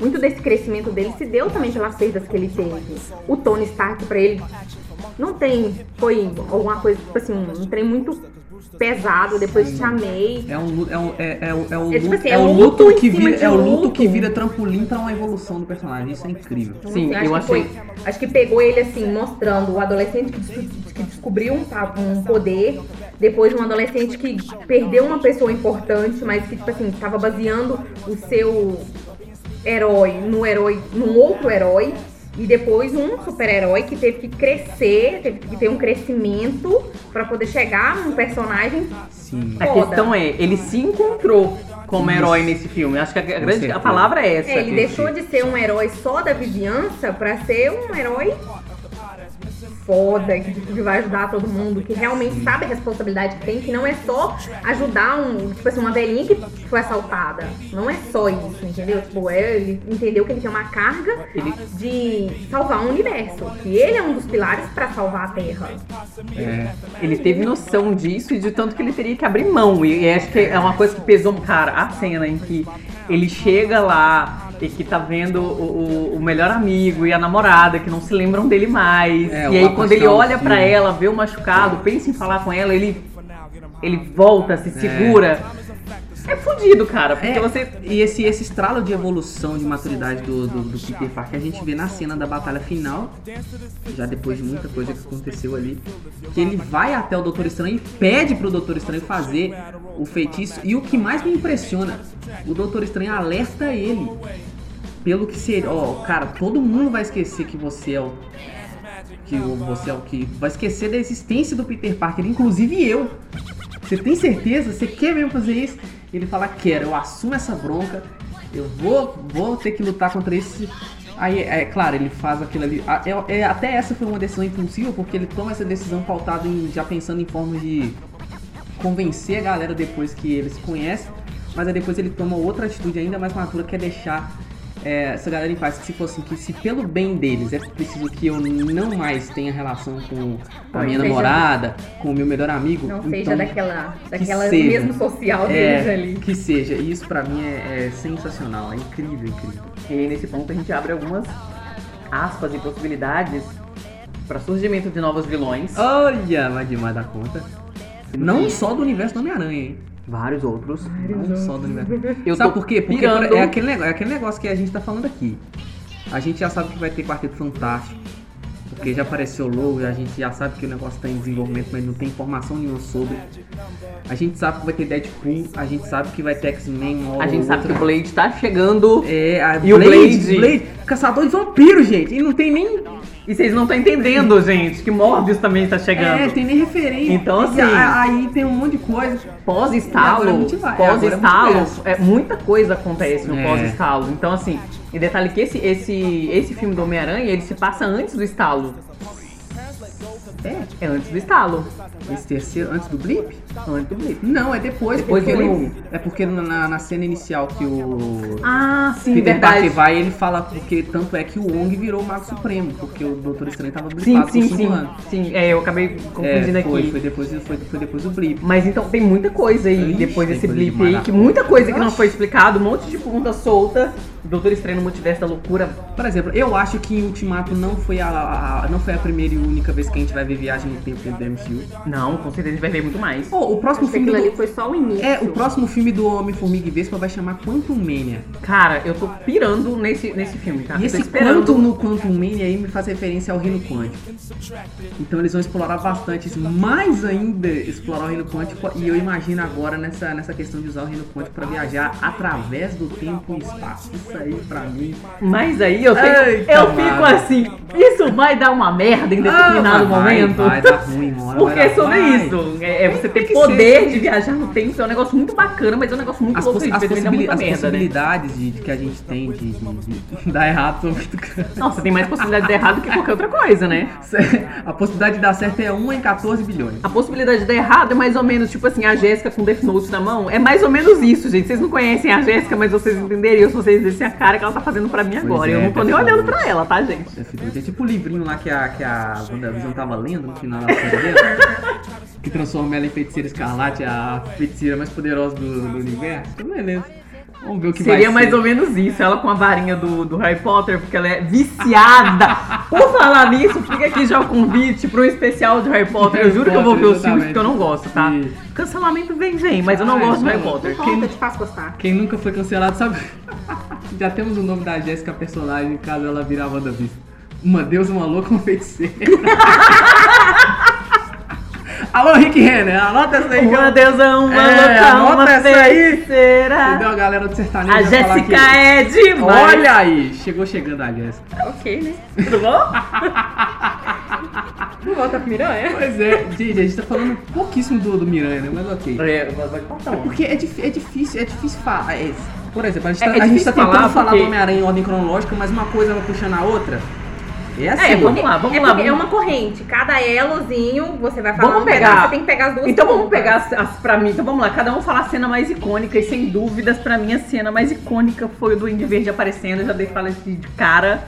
muito desse crescimento dele se deu também pelas perdas que ele teve. O Tony Stark, pra ele, não tem, foi alguma coisa, tipo assim, um trem muito pesado, depois te amei. É um é, um- é, é, o- é o É tipo luto, assim, é é o um luto luto que vira de é o luto luto. que vira trampolim pra uma evolução do personagem. Isso é incrível. Sim, Assim, acho eu que achei. foi- acho que pegou ele assim, mostrando o adolescente que, que descobriu um, um poder, depois de um adolescente que perdeu uma pessoa importante, mas que, tipo assim, tava baseando o seu herói no herói, num outro herói. E depois um super-herói que teve que crescer, teve que ter um crescimento pra poder chegar num personagem Sim. A Foda. questão é, ele se encontrou como Isso. herói nesse filme. Acho que a, Com grande a palavra é essa. É, ele deixou de ser um herói só da vizinhança pra ser um herói foda, que, que vai ajudar todo mundo, que realmente sabe a responsabilidade que tem, que não é só ajudar um, tipo assim, uma velhinha que foi assaltada. Não é só isso, entendeu? Tipo, é, ele entendeu que ele tem uma carga de salvar o universo. Que ele é um dos pilares pra salvar a Terra. É, Ele teve noção disso e de tanto que ele teria que abrir mão. E acho que é uma coisa que pesou. Cara, a cena em que ele chega lá e que tá vendo o, o- melhor amigo e a namorada que não se lembram dele mais. É, e aí, quando ele olha pra filme. ela, vê o machucado, pensa em falar com ela, ele, ele volta, se segura. É fudido, cara, porque É, você. E esse, esse estralo de evolução, de maturidade do, do, do Peter Parker, a gente vê na cena da batalha final, já depois de muita coisa que aconteceu ali, que ele vai até o Doutor Estranho e pede pro Doutor Estranho fazer o feitiço. E o que mais me impressiona, o Doutor Estranho alerta ele pelo que seria. Ó, cara, todo mundo vai esquecer que você é o. Que você é o que. Vai esquecer da existência do Peter Parker, inclusive eu. Você tem certeza? Você quer mesmo fazer isso? Ele fala, quero, eu assumo essa bronca, eu vou, vou ter que lutar contra esse. Aí, é claro, ele faz aquilo ali. é- é- até essa foi uma decisão impulsiva, porque ele toma essa decisão pautada em já pensando em formas de convencer a galera depois que ele se conhece, mas aí depois ele toma outra atitude ainda mais madura, que é deixar é, essa galera em paz. Que se fosse que se pelo bem deles é preciso que eu não mais tenha relação com a minha seja- namorada, com o meu melhor amigo. Não então, seja daquela, daquela seja. mesmo social deles é, ali. que seja. E isso pra mim é, é sensacional, é incrível, incrível. E aí, nesse ponto a gente abre algumas aspas e possibilidades para surgimento de novos vilões. Olha, vai demais da conta. Não só do universo do Homem-Aranha, hein? Vários outros. Não só do universo. [LAUGHS] Eu Sabe tô por quê? Porque pirando. é aquele, negócio, é aquele negócio que a gente tá falando aqui. A gente já sabe que vai ter Quarteto Fantástico. Porque já apareceu logo, a gente já sabe que o negócio tá em desenvolvimento, mas não tem informação nenhuma sobre. A gente sabe que vai ter Deadpool, a gente sabe que vai ter X-Men A gente sabe que o Blade tá chegando. É, a E o Blade, Blade? caçador de vampiro, gente. E não tem nem. E vocês não estão entendendo, gente, que Morbius também tá É, chegando. tem nem referência. Então, E assim- aí tem um monte de coisa. É Pós-estalo, é, é pós-estalo, é, muita coisa acontece no É. pós-estalo. Então, assim, e detalhe que esse, esse, esse filme do Homem-Aranha, ele se passa antes do estalo. É, É antes do estalo. Esse terceiro, antes do blip? Antes do blip. Não, é depois, Depois porque do no- blip? é porque na, na cena inicial que o Ah, sim, Peter verdade. Parker vai, ele fala porque tanto é que o Wong virou o Mago Supremo, porque o Doutor Estranho tava Sim, blipado sim, por cinco sim. anos. Sim, é, eu acabei confundindo É, foi, aqui. foi depois, foi, foi depois do blip. Mas então tem muita coisa aí Ixi, depois desse blip aí, que muita coisa que não foi explicado, um monte de ponta solta. Doutor Estranho no Multiverso da Loucura. Por exemplo, eu acho que Ultimato não foi a, a- não foi a primeira e única vez que a gente vai ver viagem no tempo dentro do MCU. Não, com certeza a gente vai ver muito mais. Pô, o próximo Acho que filme aquilo do, ali foi só o início. É, o próximo filme do Homem-Formiga e Vespa vai chamar Quantum Mania. Cara, eu tô pirando nesse, nesse filme, tá? E esse. Quantum no Quantum Mania aí me faz referência ao Reino Quântico. Então eles vão explorar bastante isso, mais ainda explorar o Reino Quântico. E eu imagino agora nessa, nessa questão de usar o Reino Quântico pra viajar através do tempo e espaço. Isso aí pra mim. Mas aí eu, tenho, Eita, eu fico assim, isso vai dar uma merda em determinado Ah, vai, momento. Vai, dar ruim, uma hora Porque vai dar- sobre isso. É, é você ter poder ser. de viajar no tempo. É um negócio muito bacana, mas é um negócio muito As, louco. as as merda, né? possibilidades de, de que a gente tem de, de- dar errado são muito grandes. Nossa, tem mais possibilidade de dar errado que qualquer outra coisa, né? A possibilidade de dar certo é 1 em 14 bilhões. A possibilidade de dar errado é mais ou menos, tipo assim, a Jéssica com Death Note na mão. É mais ou menos isso, gente. Vocês não conhecem a Jéssica, mas vocês entenderiam se vocês vissem a cara que ela tá fazendo pra mim agora. é, eu não tô nem olhando pra ela, tá, gente? É tipo o livrinho lá que a, que a WandaVision tava lendo no final da série. [LAUGHS] que transforma ela em feiticeira escarlate, a feiticeira mais poderosa do, do universo. Então, beleza. Vamos ver o que Seria vai mais ser. ou menos isso, ela com a varinha do, do Harry Potter, porque ela é viciada. [LAUGHS] Por falar nisso, fica aqui já o convite pro especial de Harry Potter. Eu juro que eu vou ver os filmes porque eu não gosto, tá? E- Cancelamento vem, vem, mas eu não Ai, gosto de Harry. Potter. Conta, te faz gostar. Quem nunca foi cancelado sabe. [LAUGHS] Já temos o nome da Jéssica personagem caso ela virar a WandaVision. Uma deusa, uma louca, uma feiticeira. [LAUGHS] Alô, Rick Renner, anota essa aí. que Uma eu- deusa, uma É, louca, anota uma essa aí. feiticeira. Entendeu? A galera do sertanejo A Jéssica é demais. Olha aí, chegou chegando a Jéssica. Ok, né? Tudo bom? [LAUGHS] Não volta pro Miranha? Pois é, gente, a gente tá falando pouquíssimo do, do Miranha, né? Mas ok. É, vai- vai cortar um. Porque é, dif- é difícil, é difícil falar. é- por exemplo, a gente É- tá, é a gente tá tentando falar falar, porque- do Homem-Aranha em ordem cronológica, mas uma coisa vai puxando a outra. É assim. É, vamos lá, vamos é lá. porque vamos- é uma corrente. Cada elozinho, você vai falar Vamos um pegar. pedaço, você tem que pegar as duas Então vamos pegar as, as pra mim. Então vamos lá, cada um falar a cena mais icônica. E sem dúvidas, pra mim, a cena mais icônica foi o do Duende Verde aparecendo. Eu já dei fala de de cara.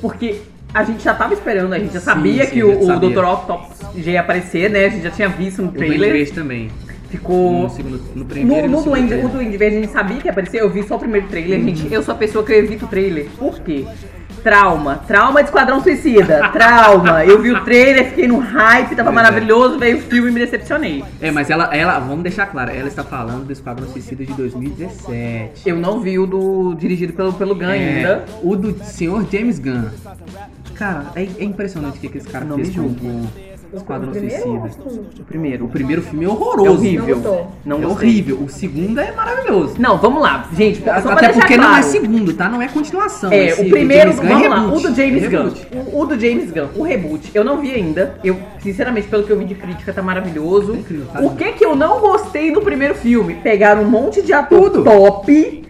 Porque a gente já tava esperando, a gente já Sim, sabia sim, que o, o. Dr. Octopus já ia aparecer, né? A gente já tinha visto no O Duende trailer. Verde também. Ficou. No, segundo, no primeiro No, no Duende, o Duende Verde a gente sabia que ia aparecer, eu vi só o primeiro trailer, gente. Eu sou a pessoa que eu evito trailer. Por quê? Trauma. Trauma de Esquadrão Suicida. Trauma. Eu vi o trailer, fiquei no hype, tava é. maravilhoso, veio o filme e me decepcionei. É, mas ela, ela, vamos deixar claro, ela está falando do Esquadrão Suicida de 2017. Eu não vi o do dirigido pelo, pelo Gunn É, ainda. O do senhor James Gunn. Cara, é, é impressionante o que, que esse cara Não fez me com o Esquadrão O Suicida. o? O primeiro. O primeiro filme é É horroroso. horrível. Não. Não é horrível. O segundo é maravilhoso. Não, vamos lá, gente. Só pra Até deixar porque claro. não é segundo, tá? Não é continuação. É, Esse o primeiro, Gunn é vamos lá, reboot. o do James É Gunn. reboot. O, o do James Gunn, o reboot, eu não vi ainda. Eu, sinceramente, pelo que eu vi de crítica, tá maravilhoso. Tá incrível, tá o que que eu não gostei no primeiro filme? Pegaram um monte de ator Tudo. top.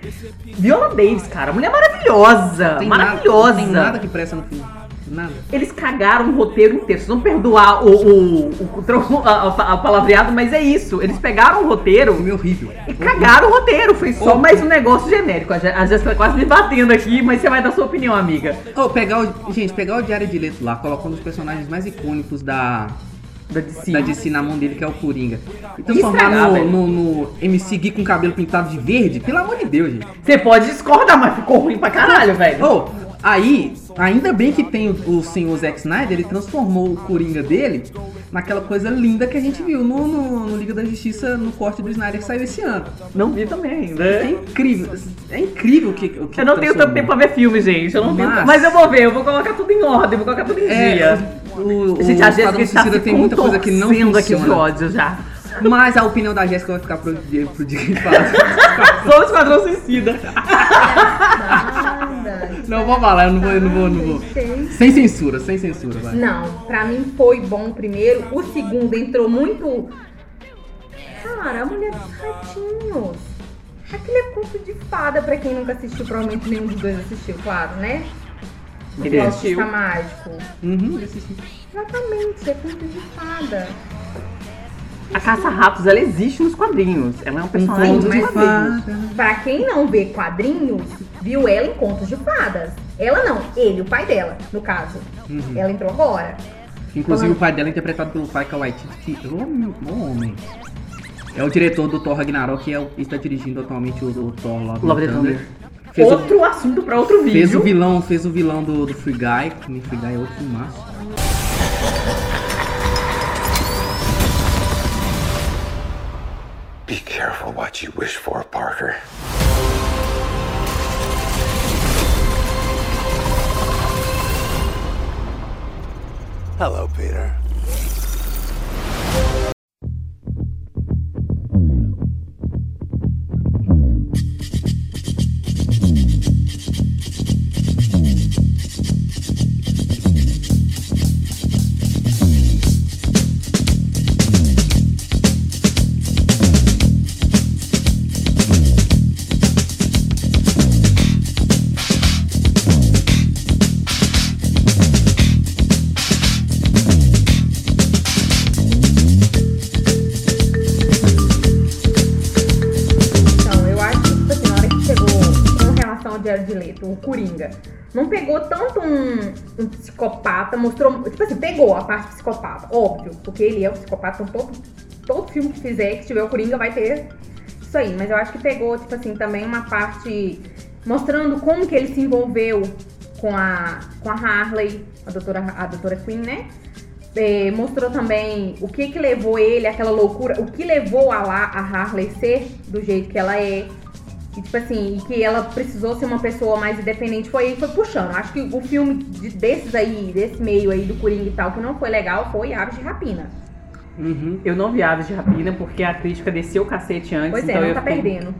Viola Davis, cara, mulher maravilhosa. Tem maravilhosa. Nada, não tem nada que presta no filme. Nada. Eles cagaram o roteiro inteiro. Vocês vão perdoar o, o, o, tro- [LAUGHS] a- a- palavreado, mas é isso. Eles pegaram o O roteiro é horrível. e cagaram o roteiro. Foi só Ô. mais um negócio genérico. A Jé- a Jéssica tá quase me batendo aqui, mas você vai dar sua opinião, amiga. Ô, pegar o, gente, pegar o Diário de Leto lá, colocar um dos personagens mais icônicos da, Da DC. da DC na mão dele, que é o Coringa. E transformar estragar, no, no, no MC Gui com cabelo pintado de verde, pelo amor de Deus, gente. Você pode discordar, mas ficou ruim pra caralho, velho. Aí, ainda bem que tem o, o senhor Zack Snyder, ele transformou o Coringa dele naquela coisa linda que a gente viu no, no, no Liga da Justiça, no corte do Snyder que saiu esse ano. Não vi também ainda. É incrível, é incrível o que, o que Eu não tenho tanto tempo pra ver filme, gente. Eu não tenho... Mas- Mas eu vou ver, eu vou colocar tudo em ordem, vou colocar tudo em É, dia. o, o, Gente, Jéssica está Suicida se tem muita coisa que não contorcendo aqui de funciona. ódio já. Mas a opinião da Jéssica vai ficar pro dia, pro dia que fala. [LAUGHS] Sou o Esquadrão Suicida. [LAUGHS] Não vou falar, eu não vou, eu não vou, eu não vou. Sem censura, sem censura, vai. Não, pra mim foi bom o primeiro. O segundo entrou muito. Cara, a mulher dos ratinhos. Aquele é conto de fada pra quem nunca assistiu. Provavelmente nenhum dos dois assistiu, claro, né? Ele assistiu. Mágico. Uhum. Exatamente, é conto de fada. A Caça-Ratos, ela existe nos quadrinhos. Ela é um Um personagem conto dos de quadrinhos. fada. Pra quem não vê quadrinhos, viu ela em contos de fadas. Ela não, ele, o pai dela, no caso. Uhum. Ela entrou agora. Inclusive o pai dela é interpretado pelo Taika Waititi, que é um bom homem. É o diretor do Thor Ragnarok, que é o, está dirigindo atualmente o, o Thor Love, Love Thunder. Thunder. Fez, o, Outro assunto pra outro vídeo. fez o vilão, fez o vilão do, do Free Guy, Free Guy é outro filmaço. Be careful what you wish for, Parker. Hello, Peter. Psicopata, mostrou, tipo assim, pegou a parte psicopata, óbvio, porque ele é o psicopata, então todo, todo filme que fizer, que tiver o Coringa, vai ter isso aí, mas eu acho que pegou, tipo assim, também uma parte mostrando como que ele se envolveu com a, com a Harley, a doutora, a doutora Queen, né? É, mostrou também o que que levou ele àquela loucura, o que levou a, a Harley ser do jeito que ela é. E, tipo assim, e que ela precisou ser uma pessoa mais independente, foi aí que foi puxando. Acho que o filme de- desses aí, desse meio aí do Coringa e tal, que não foi legal, foi Aves de Rapina. Uhum. Eu não vi Aves de Rapina porque a crítica desceu o cacete antes. Pois é, então não eu tá fiquei- perdendo.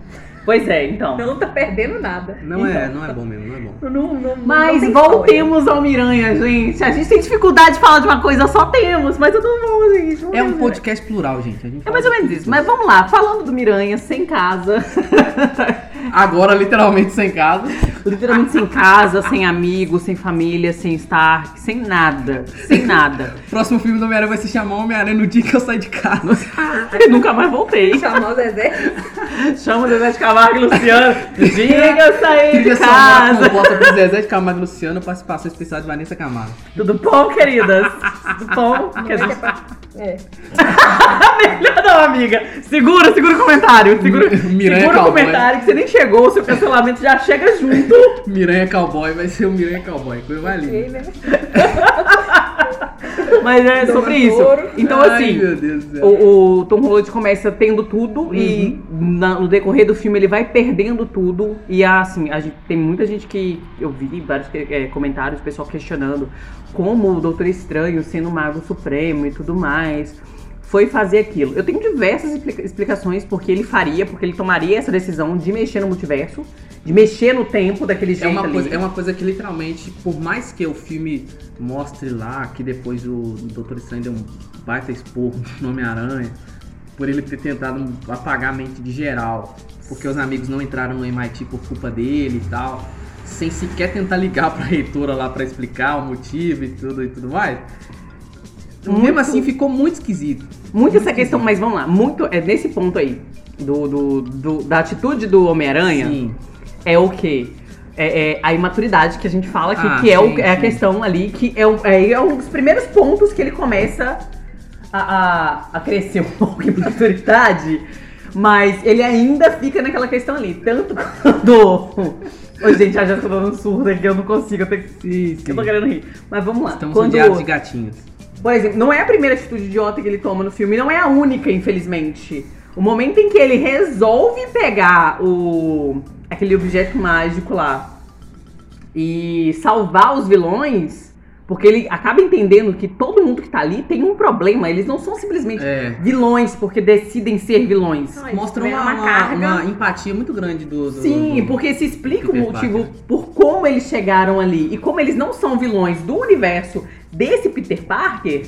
Pois é, então. Não tá perdendo nada. Não é, Então. não é bom mesmo, não é bom. Não, não, não Mas tem voltemos ao Miranha, gente. A gente tem dificuldade de falar de uma coisa, só temos, mas tudo bom, gente. Vamos É um podcast plural, gente. A gente É mais ou menos isso. Mas vamos lá, falando do Miranha, sem casa. [LAUGHS] Agora, literalmente, sem casa. Literalmente sem casa, sem amigos, sem família, sem estar, sem nada, sem nada. Próximo filme do Homem-Aranha vai se chamar Homem-Aranha no dia que eu sair de casa. Eu [LAUGHS] nunca mais voltei. Chamar o Zezé. Chama o Zezé de Camargo e Luciano. Diga eu sair Trilha de casa. composta por Zezé de Camargo e Luciano, participação especial de Vanessa Camargo. Tudo bom, queridas? Tudo bom? Quer dizer, É. [LAUGHS] melhor não, amiga. Segura, segura o comentário. Segura, Miranha segura o Cowboy. comentário que você nem chegou, o seu cancelamento já chega junto. [LAUGHS] Miranha Cowboy vai ser o Miranha Cowboy, coisa mais linda. Né? [LAUGHS] Mas é sobre isso. Domador. Então, Ai, assim, céu. o, o Tom Holland começa tendo tudo e Uhum. na- no decorrer do filme ele vai perdendo tudo. E assim, a gente, tem muita gente que. Eu vi vários é, comentários, pessoal questionando como o Doutor Estranho, sendo o Mago Supremo e tudo mais, foi fazer aquilo. Eu tenho diversas explica- explicações porque ele faria, porque ele tomaria essa decisão de mexer no multiverso, de mexer no tempo daquele É jeito uma, ali. coisa, é uma coisa que literalmente, por mais que o filme mostre lá que depois o Dr. Strange deu um baita esporro no Homem-Aranha, por ele ter tentado apagar a mente de geral, porque os amigos não entraram no MIT por culpa dele e tal, sem sequer tentar ligar pra reitora lá pra explicar o motivo e tudo e tudo mais. Muito- Mesmo assim ficou muito esquisito. Muito essa questão, mas vamos lá, muito é nesse ponto aí, do, do- do- da atitude do Homem-Aranha, Sim. é o quê? É, é a imaturidade que a gente fala, que, Ah, que é, o- é a questão ali, que é, o- é, é um dos primeiros pontos que ele começa a, a- a crescer [LAUGHS] um pouco em maturidade, mas ele ainda fica naquela questão ali, tanto quando... [LAUGHS] Ô, gente, a Jéssica tá dando surda aqui, eu não consigo, eu, tenho que- Sim, sim. eu tô querendo rir. Mas vamos lá. Estamos quando... de gatinhos. Por exemplo, não é a primeira atitude idiota que ele toma no filme, não é a única, infelizmente. O momento em que ele resolve pegar o aquele objeto mágico lá e salvar os vilões, porque ele acaba entendendo que todo mundo que tá ali tem um problema, eles não são simplesmente É. vilões porque decidem ser vilões. Não, Mostra uma, uma uma- carga. uma empatia muito grande do. do- Sim, do- porque se explica o motivo Parker. por como eles chegaram ali e como eles não são vilões do universo desse Peter Parker,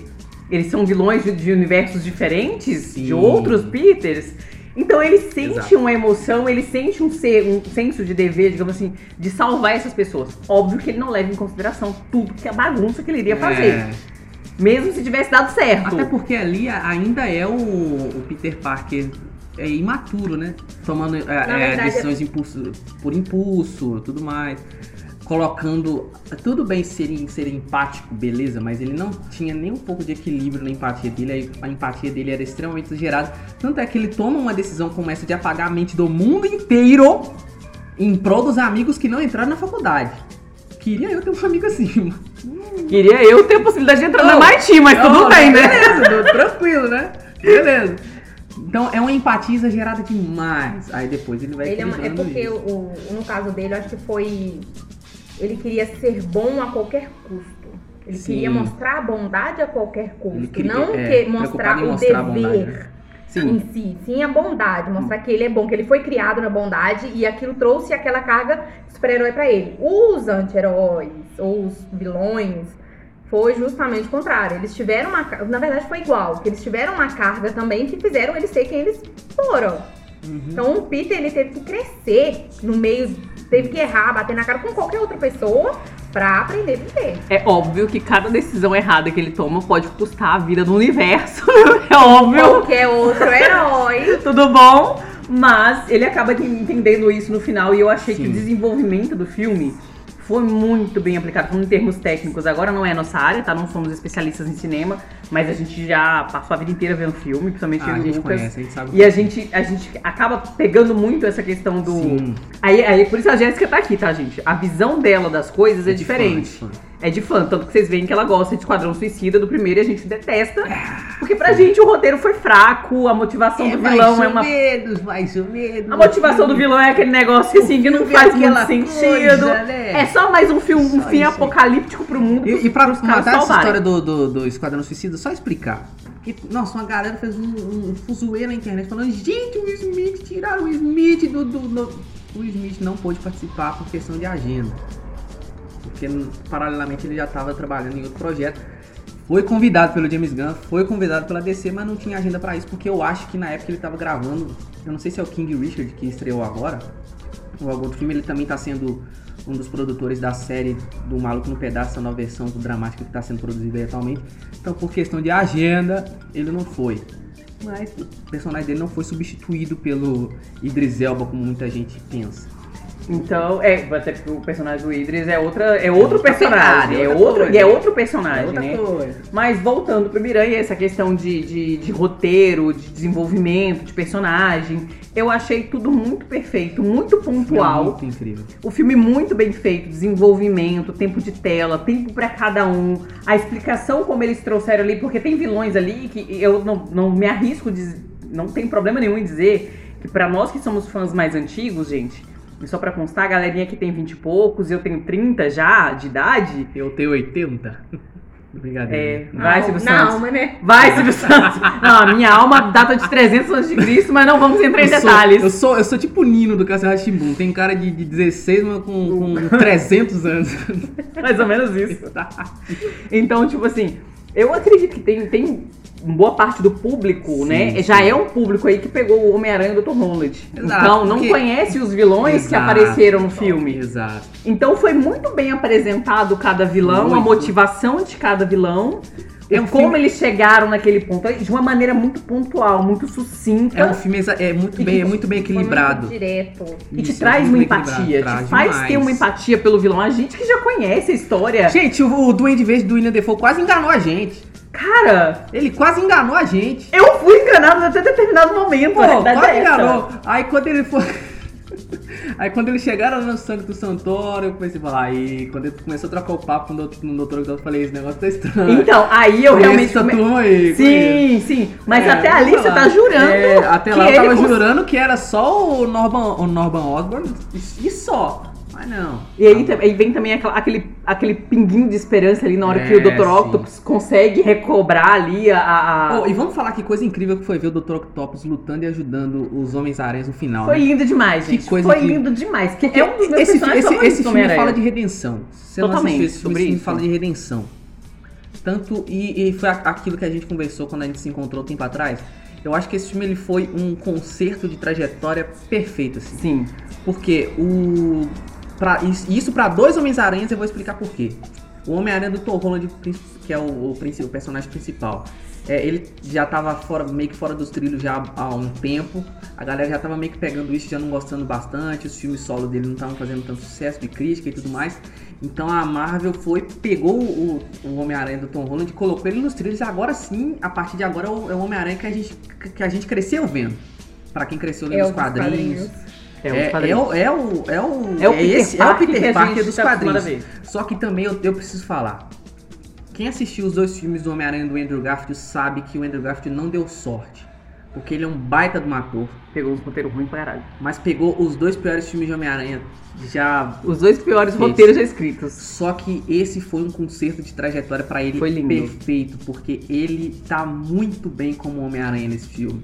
eles são vilões de, de universos diferentes, Sim. de outros Peters. Então ele sente Exato. uma emoção, ele sente um, ser, um senso de dever, digamos assim, de salvar essas pessoas. Óbvio que ele não leva em consideração tudo que a bagunça que ele iria fazer. É. Mesmo se tivesse dado certo. Até porque ali ainda é o, o Peter Parker é imaturo, né? Tomando é, é, verdade, decisões impulso, por impulso tudo mais. Colocando. Tudo bem ser, ser empático, beleza, mas ele não tinha nem um pouco de equilíbrio na empatia dele. A empatia dele era extremamente exagerada. Tanto é que ele toma uma decisão como essa de apagar a mente do mundo inteiro em prol dos amigos que não entraram na faculdade. Queria eu ter um [LAUGHS] amigo assim, mano. Queria eu ter a possibilidade de entrar Oh, MIT, mas tudo Oh, bem, né? Beleza, [LAUGHS] tranquilo, né? Beleza. Então é uma empatia exagerada demais. Aí depois ele vai Ele é, uma- é porque isso. o, o- no caso dele, eu acho que foi. Ele queria ser bom a qualquer custo. Ele Sim. queria mostrar a bondade a qualquer custo. Queria- não é, que mostrar o mostrar dever né? Sim. em si. Sim, a bondade. Mostrar que ele é bom, que ele foi criado na bondade e aquilo trouxe aquela carga super-herói pra ele. Os anti-heróis ou os vilões foi justamente o contrário. Eles tiveram uma. Na verdade, foi igual. Que eles tiveram uma carga também que fizeram eles ser quem eles foram. Uhum. Então o Peter ele teve que crescer no meio, teve que errar, bater na cara com qualquer outra pessoa pra aprender a viver. É óbvio que cada decisão errada que ele toma pode custar a vida do universo. [LAUGHS] É óbvio. Qualquer outro herói. [LAUGHS] Tudo bom? Mas ele acaba entendendo isso no final e eu achei que Sim. o desenvolvimento do filme foi muito bem aplicado, em termos técnicos. Agora não é a nossa área, tá? Não somos especialistas em cinema, mas a gente já passou a vida inteira vendo filme, principalmente Ah, eu a e gente Lucas. conhece, a gente sabe. E a é. gente, a gente acaba pegando muito essa questão do. Sim. Aí, aí, por isso a Jéssica tá aqui, tá, gente? A visão dela das coisas é, de diferente. fã, de fã. É de fã, tanto que vocês veem que ela gosta de Esquadrão Suicida do primeiro e a gente detesta. Porque pra gente o roteiro foi fraco, a motivação do vilão é uma. menos, mais ou menos. A motivação do vilão é aquele negócio que, assim, que não é faz muito sentido. coisa, né? É só mais um filme, um Só fim apocalíptico pro mundo. E, e pra matar essa história do, do, do Esquadrão Suicida, só explicar. Que, nossa, uma galera fez um, um fuzuê na internet falando, gente, o Smith, tiraram o Smith do, do, do- O Smith não pôde participar por questão de agenda. Porque paralelamente ele já estava trabalhando em outro projeto. Foi convidado pelo James Gunn, foi convidado pela DC, mas não tinha agenda pra isso, porque eu acho que na época ele tava gravando. Eu não sei se é o King Richard que estreou agora, ou algum outro filme, ele também tá sendo um dos produtores da série do Maluco no Pedaço, essa nova versão do dramática que está sendo produzida atualmente. Então, por questão de agenda, ele não foi. Mas o personagem dele não foi substituído pelo Idris Elba, como muita gente pensa. Então, é, até porque o personagem do Idris é outra, é outro outra personagem, pegada, é outra outro, coisa. e é outro personagem, outra né? coisa. Mas voltando pro Miranha, essa questão de, de, de roteiro, de desenvolvimento, de personagem, eu achei tudo muito perfeito, muito pontual. Muito incrível. O filme muito bem feito, desenvolvimento, tempo de tela, tempo pra cada um, a explicação como eles trouxeram ali, porque tem vilões ali que eu não, não me arrisco, de, não tem problema nenhum em dizer que pra nós que somos fãs mais antigos, gente, e só pra constar, a galerinha que tem 20 e poucos, eu tenho 30 já de idade, Eu tenho 80. [LAUGHS] é, Brincadeira. vai Silvio Santos. Não, mas né? Vai, Silvio Santos. Não, a minha alma data de 300 anos de Cristo, mas não vamos entrar em Eu sou- detalhes. eu, sou, eu sou tipo o Nino do Castelo Rá-Tim-Bum. Tem cara de, de 16, mas com, com 300 anos. [LAUGHS] Mais ou menos isso. [LAUGHS] Então, tipo assim, eu acredito que tem, tem boa parte do público, Sim, né? sim. Já é um público aí que pegou o Homem-Aranha do Tom Holland. Exato, então, não porque- conhece os vilões que Exato. apareceram no filme. Exato. Então, foi muito bem apresentado cada vilão, a Muito. motivação de cada vilão. É um como filme- eles chegaram naquele ponto, de uma maneira muito pontual, muito sucinta. É um filme é muito bem, é muito bem Foi muito equilibrado. direto. E te Isso, traz é uma muito empatia, equilibrado, te faz demais. ter uma empatia pelo vilão. A gente que já conhece a história. Gente, o, o Duende Verde do William Defoe quase enganou a gente. Cara, Ele quase enganou a gente. eu fui enganado até determinado momento. Pô, verdade quase é essa. enganou. Aí quando ele foi. [LAUGHS] Aí quando eles chegaram no sangue do Santoro, eu comecei a falar. Aí quando ele começou a trocar o papo com o doutor, com o doutor eu falei, esse negócio tá estranho. Então, aí eu realmente. essa come- turma aí. Sim, sim. Mas É, até ali você tá jurando. É, até lá eu tava cons- jurando que era só o Norman, o Norman Osborn e só. Mas não. E aí, aí vem também aquele, aquele pinguinho de esperança ali na hora que É, o Dr. sim. Octopus consegue recobrar ali a. a- Oh, e vamos falar que coisa incrível que foi ver o Dr. Octopus lutando e ajudando os Homens-Aranhas no final. Foi né? lindo demais, Que gente. coisa Foi incrível. lindo demais. Que é um dos meus esse, personagens esse, esse filme fala de redenção. Você não Totalmente, assistiu esse filme, sobre esse filme isso. fala de redenção. Tanto, e, e foi aquilo que a gente conversou quando a gente se encontrou um tempo atrás. Eu acho que esse filme ele foi um concerto de trajetória perfeito, assim. Sim. Porque o. Pra, isso pra dois Homens-Aranhas eu vou explicar por quê. O Homem-Aranha do Tom Holland, que é o, o, o personagem principal, é, ele já tava fora, meio que fora dos trilhos já há um tempo. A galera já tava meio que pegando isso, já não gostando bastante. Os filmes solo dele não estavam fazendo tanto sucesso de crítica e tudo mais. Então a Marvel foi, pegou o, o Homem-Aranha do Tom Holland e colocou ele nos trilhos. E agora sim, a partir de agora, é o, é o Homem-Aranha que a, gente, que a gente cresceu vendo. Pra quem cresceu lendo É os quadrinhos. quadrinhos. É, um É, é, quadrinhos. o, é o. É o. É o Peter esse, é o Peter Parker dos tá quadrinhos. Só que também eu, eu preciso falar. Quem assistiu os dois filmes do Homem-Aranha do Andrew Garfield sabe que o Andrew Garfield não deu sorte. Porque ele é um baita de um ator. Pegou uns roteiros ruins pra caralho. Mas pegou os dois piores filmes de Homem-Aranha já. Os dois piores Esse. roteiros já escritos. Só que esse foi um concerto de trajetória pra ele Foi lindo. perfeito. Porque ele tá muito bem como Homem-Aranha nesse filme.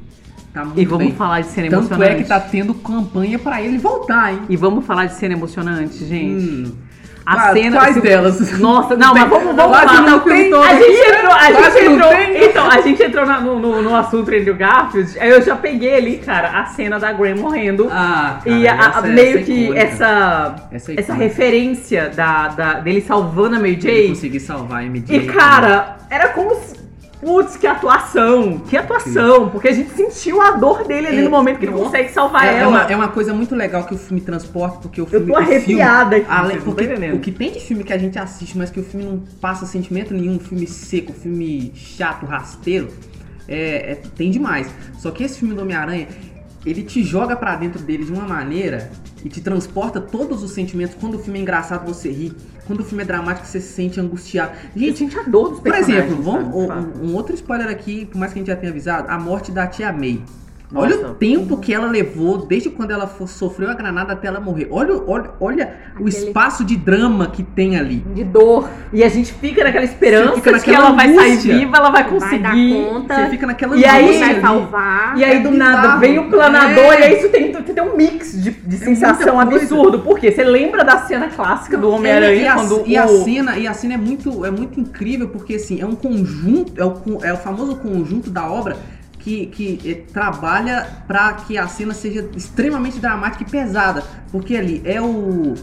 Tá muito E vamos bem. falar de cena Tanto emocionante. é que tá tendo campanha pra ele voltar, hein? E vamos falar de cena emocionante, gente. Hum. A cena. quais se- delas? Nossa, Não tem- mas vamos, vamos falar. não tem. A gente entrou, a gente entrou. Então, a gente entrou no, no, no assunto Andrew Garfield. Aí eu já peguei ali, cara, a cena da Gwen morrendo. Ah, cara, e a- essa- meio essa é que icônica. essa, Essa é essa referência da, da, dele salvando a Mary Ele conseguir salvar a MJ. E, cara, era como se. Putz, que atuação! Que atuação! Porque a gente sentiu a dor dele ali É, no momento que ele consegue salvar é, é ela. uma, é uma coisa muito legal que o filme transporta, porque o filme. tô o filme- arrepiada aqui, além- porque o que tem de filme que a gente assiste, mas que o filme não passa sentimento nenhum, filme seco, filme chato, rasteiro, é, é- tem demais. Só que esse filme do Homem-Aranha, ele te joga pra dentro dele de uma maneira e te transporta todos os sentimentos. Quando o filme é engraçado, você ri. Quando o filme é dramático, você se sente angustiado. A gente sente a dor dos por exemplo, vamos, um, um outro spoiler aqui, por mais que a gente já tenha avisado, a morte da tia May. Olha Nossa. o tempo que ela levou, desde quando ela fo- sofreu a granada até ela morrer. Olha, olha, olha o Aquele- espaço de drama que tem ali. De dor. E a gente fica naquela esperança fica de que naquela ela vai angústia. sair viva, ela vai Vai dar conseguir. conta. Você fica naquela E aí- vai salvar. E aí, É do nada, bizarro. vem o planador É. e aí isso tem, tem um mix de, de sensação muita coisa. absurdo. Por quê? Você lembra da cena clássica do Homem-Aranha a, quando e a o... cena, e a cena é muito, é muito incrível porque assim, é um conjunto, é o, é o famoso conjunto da obra que, que eh, trabalha pra que a cena seja extremamente dramática e pesada. Porque ali é o,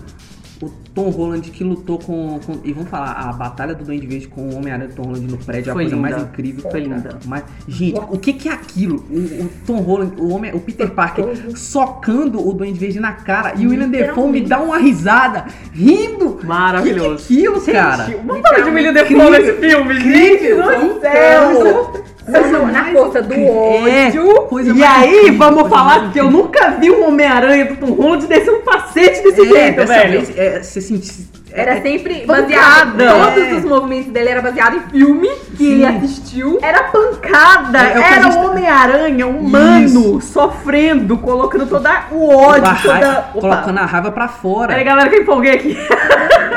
o Tom Holland que lutou com, com- E vamos falar, a batalha do Duende Verde com o Homem-Aranha do Tom Holland no prédio é a coisa linda. mais incrível. Foi linda. Mas, gente, o que, que é aquilo? O, o Tom Holland, o, homem, o Peter Parker socando o Duende Verde na cara e o William Defoe me dá uma risada, rindo. Maravilhoso. Que que é aquilo, cara? Vamos falar de William Defoe nesse filme, gente incrível, do então, céu. Na força do É, ódio. coisa E aí, vamos falar que eu nunca vi um Homem-Aranha do Tom Holland descer um facete desse É, jeito, dessa velho. vez, é, você sentiu. Era sempre pancada. baseado. É. Todos os movimentos dele era baseado em filme que ele assistiu. Era pancada, É, é era gente o tá- Homem-Aranha humano, sofrendo, colocando toda o ódio, a toda... raiva- colocando a raiva pra fora. Peraí, galera, que eu empolguei aqui.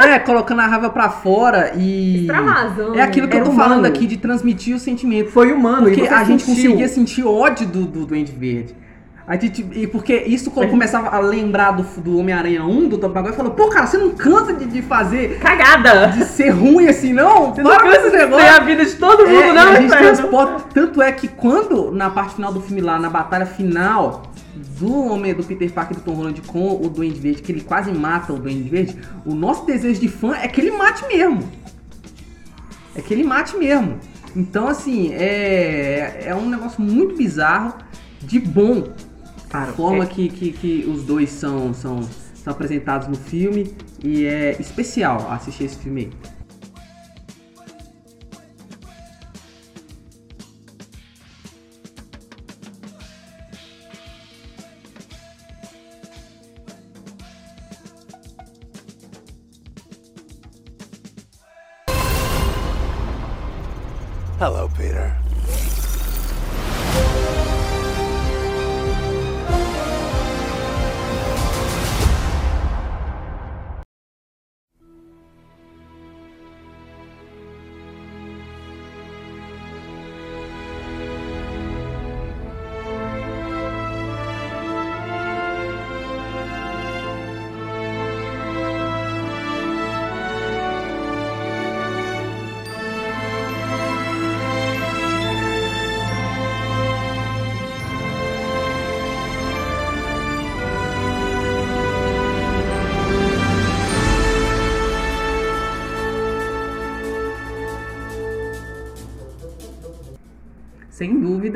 É, colocando a raiva pra fora e. Extravasando. É aquilo que eu Era tô humano. falando aqui de transmitir o sentimento. Foi humano, Porque e você a gente sentiu. conseguia sentir ódio do, do Duende Verde. A gente, e porque isso quando começava a lembrar do, do Homem-Aranha 1, do Tom Maguire, falou, pô, cara, você não cansa de, de fazer, Cagada. de ser ruim assim, não? Você não Para cansa de negócio. destruir a vida de todo mundo, É, não, a gente transporta. Tanto é que quando, na parte final do filme lá, na batalha final do homem do Peter Parker e do Tom Holland com o Duende Verde, que ele quase mata o Duende Verde, o nosso desejo de fã é que ele mate mesmo. É que ele mate mesmo. Então, assim, é, é um negócio muito bizarro, de bom. A Cara, forma é- que, que, que os dois são, são, são apresentados no filme. E é especial assistir esse filme aí. Hello,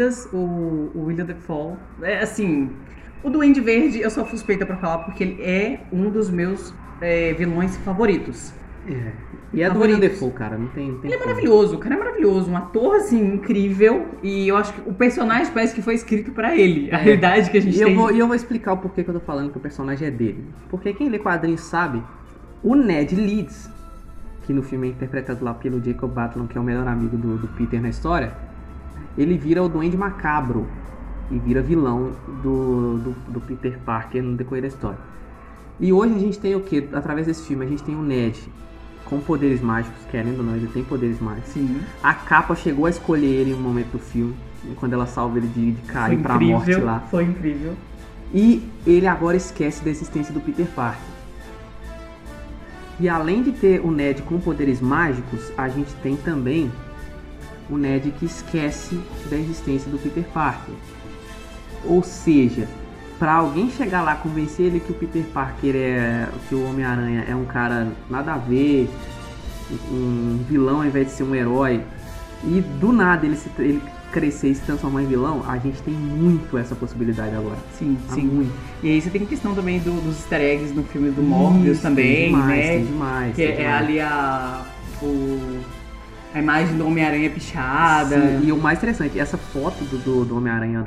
dúvidas, o, o William Defoe, é assim, o Duende Verde eu sou suspeita pra falar porque ele é um dos meus é, vilões favoritos. É. E é do William. Defoe, cara. Não tem, tem Ele é maravilhoso, o cara é maravilhoso, um ator assim incrível e eu acho que o personagem parece que foi escrito pra ele. A É. realidade que a gente E eu, tem. vou, e eu vou explicar o porquê que eu tô falando que o personagem é dele. Porque quem lê quadrinhos sabe, o Ned Leeds, que no filme é interpretado lá pelo Jacob Batalon, que é o melhor amigo do, do Peter na história, ele vira o Duende Macabro e vira vilão do, do, do Peter Parker no decorrer da história. E hoje a gente tem o que? Através desse filme, a gente tem o Ned com poderes mágicos, querendo ou não, ele tem poderes mágicos. Sim. A capa chegou a escolher ele em um momento do filme, quando ela salva ele de, de cair pra morte lá. foi incrível. E ele agora esquece da existência do Peter Parker. E além de ter o Ned com poderes mágicos, a gente tem também o Ned que esquece da existência do Peter Parker. Ou seja, para alguém chegar lá convencer ele que o Peter Parker é que o Homem-Aranha é um cara nada a ver, um vilão ao invés de ser um herói, e do nada ele, se, ele crescer e se transformar em vilão, a gente tem muito essa possibilidade agora. Sim, Há sim. muito. E aí você tem questão também do- dos easter eggs no filme do Morbius Isso, também, tem demais, né? Tem demais, Que tem é demais. ali a. O, a imagem do Homem-Aranha pichada. Sim, e o mais interessante, essa foto do, do, do Homem-Aranha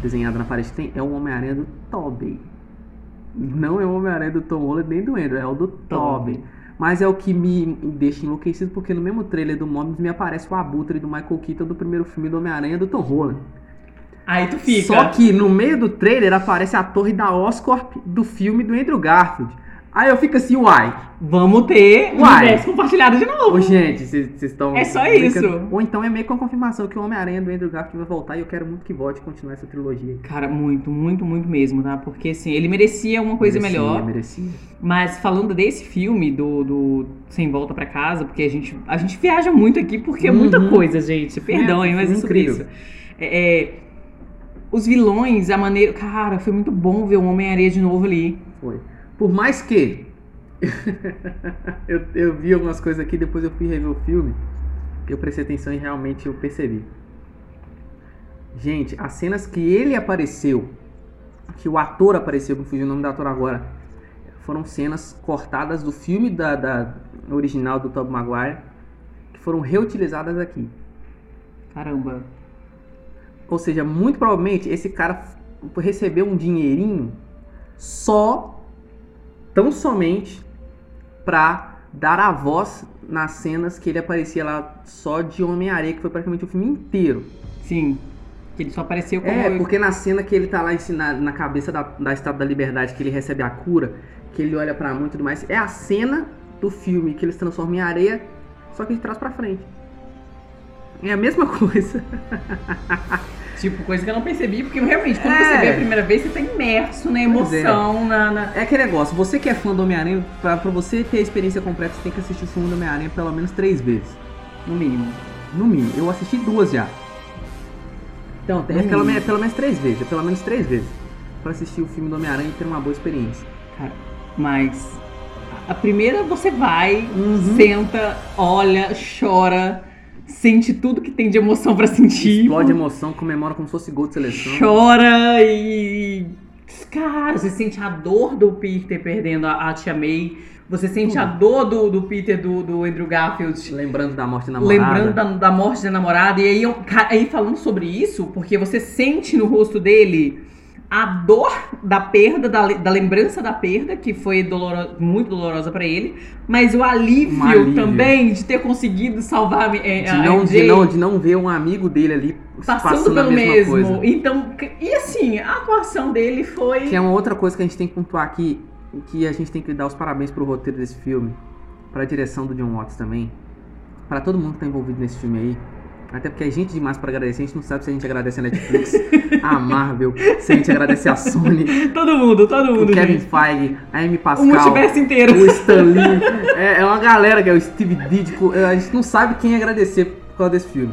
desenhada na parede tem é o Homem-Aranha do Tobey. Não é o Homem-Aranha do Tom Holland nem do Andrew, é o do Tobey. Mas é o que me deixa enlouquecido porque no mesmo trailer do Morbius me aparece o abutre do Michael Keaton do primeiro filme do Homem-Aranha do Tom Holland. Aí tu fica. Só que no meio do trailer aparece a torre da Oscorp do filme do Andrew Garfield. Aí eu fico assim, uai, Vamos ter Uai. universo compartilhado de novo. Ô, gente, vocês estão. É só brincando. isso. Ou então é meio com a confirmação que o Homem-Aranha do Andrew Garfield vai voltar e eu quero muito que volte e continue essa trilogia. Cara, muito, muito, muito mesmo, tá? Porque assim, ele merecia uma coisa Merecia, melhor. Merecia. Mas falando desse filme, do, do Sem Volta Pra Casa, porque a gente, a gente viaja muito aqui, porque é muita Uhum. coisa, gente. Perdão, hein, mas é sobre isso. É, é, os vilões, a maneira. Cara, foi muito bom ver o Homem-Aranha de novo ali. Foi. Por mais que [LAUGHS] eu, eu vi algumas coisas aqui, depois eu fui rever o filme, eu prestei atenção e realmente eu percebi. Gente, as cenas que ele apareceu, que o ator apareceu, que fugiu o nome do ator agora, foram cenas cortadas do filme da, da original do Tobey Maguire, que foram reutilizadas aqui. Caramba. Ou seja, muito provavelmente esse cara recebeu um dinheirinho só, tão somente, pra dar a voz nas cenas que ele aparecia lá só de Homem-Aranha, que foi praticamente o filme inteiro. Sim. Que ele só apareceu como. É, porque na cena que ele tá lá na, na cabeça da, da Estátua da Liberdade, que ele recebe a cura, que ele olha pra mão e tudo mais, é a cena do filme que ele se transforma em areia, só que de trás pra frente. É a mesma [LAUGHS] coisa. Tipo, coisa que eu não percebi, porque realmente, quando É. você vê a primeira vez, você tá imerso na é. emoção, na, na- É aquele negócio, você que é fã do Homem-Aranha, pra, pra você ter a experiência completa, você tem que assistir o filme do Homem-Aranha pelo menos três vezes. no mínimo. No mínimo. Eu assisti duas já. Então, é No pelo, mínimo. me- pelo menos três vezes. É pelo menos três vezes. Pra assistir o filme do Homem-Aranha e ter uma boa experiência. Cara, mas a primeira você vai, Uhum. senta, olha, chora, sente tudo que tem de emoção pra sentir. Explode emoção, comemora como se fosse gol de seleção. chora e. Cara, você sente a dor do Peter perdendo a, a tia May. Você sente a dor do, do Peter do, do Andrew Garfield. Lembrando da morte da namorada. Lembrando da, da morte da namorada. E aí, eu- aí falando sobre isso, porque você sente no rosto dele a dor da perda, da, da lembrança da perda, que foi doloro- muito dolorosa pra ele, mas o alívio, Um alívio. também de ter conseguido salvar é, De a não, de, MJ não, de não ver um amigo dele ali passando, a pelo mesma mesmo. coisa. Então, e assim, a atuação dele foi. Que é uma outra coisa que a gente tem que pontuar aqui, que a gente tem que dar os parabéns pro roteiro desse filme, pra direção do John Watts também, pra todo mundo que tá envolvido nesse filme aí. Até porque é gente demais pra agradecer, a gente não sabe se a gente agradece a Netflix, [LAUGHS] a Marvel, se a gente agradece a Sony, Todo mundo, todo o mundo, Kevin gente. Feige, a Amy O Pascal, multiverso inteiro. o Stan Lee. É, é uma galera que é o Steve Ditko. A gente não sabe quem agradecer por causa desse filme.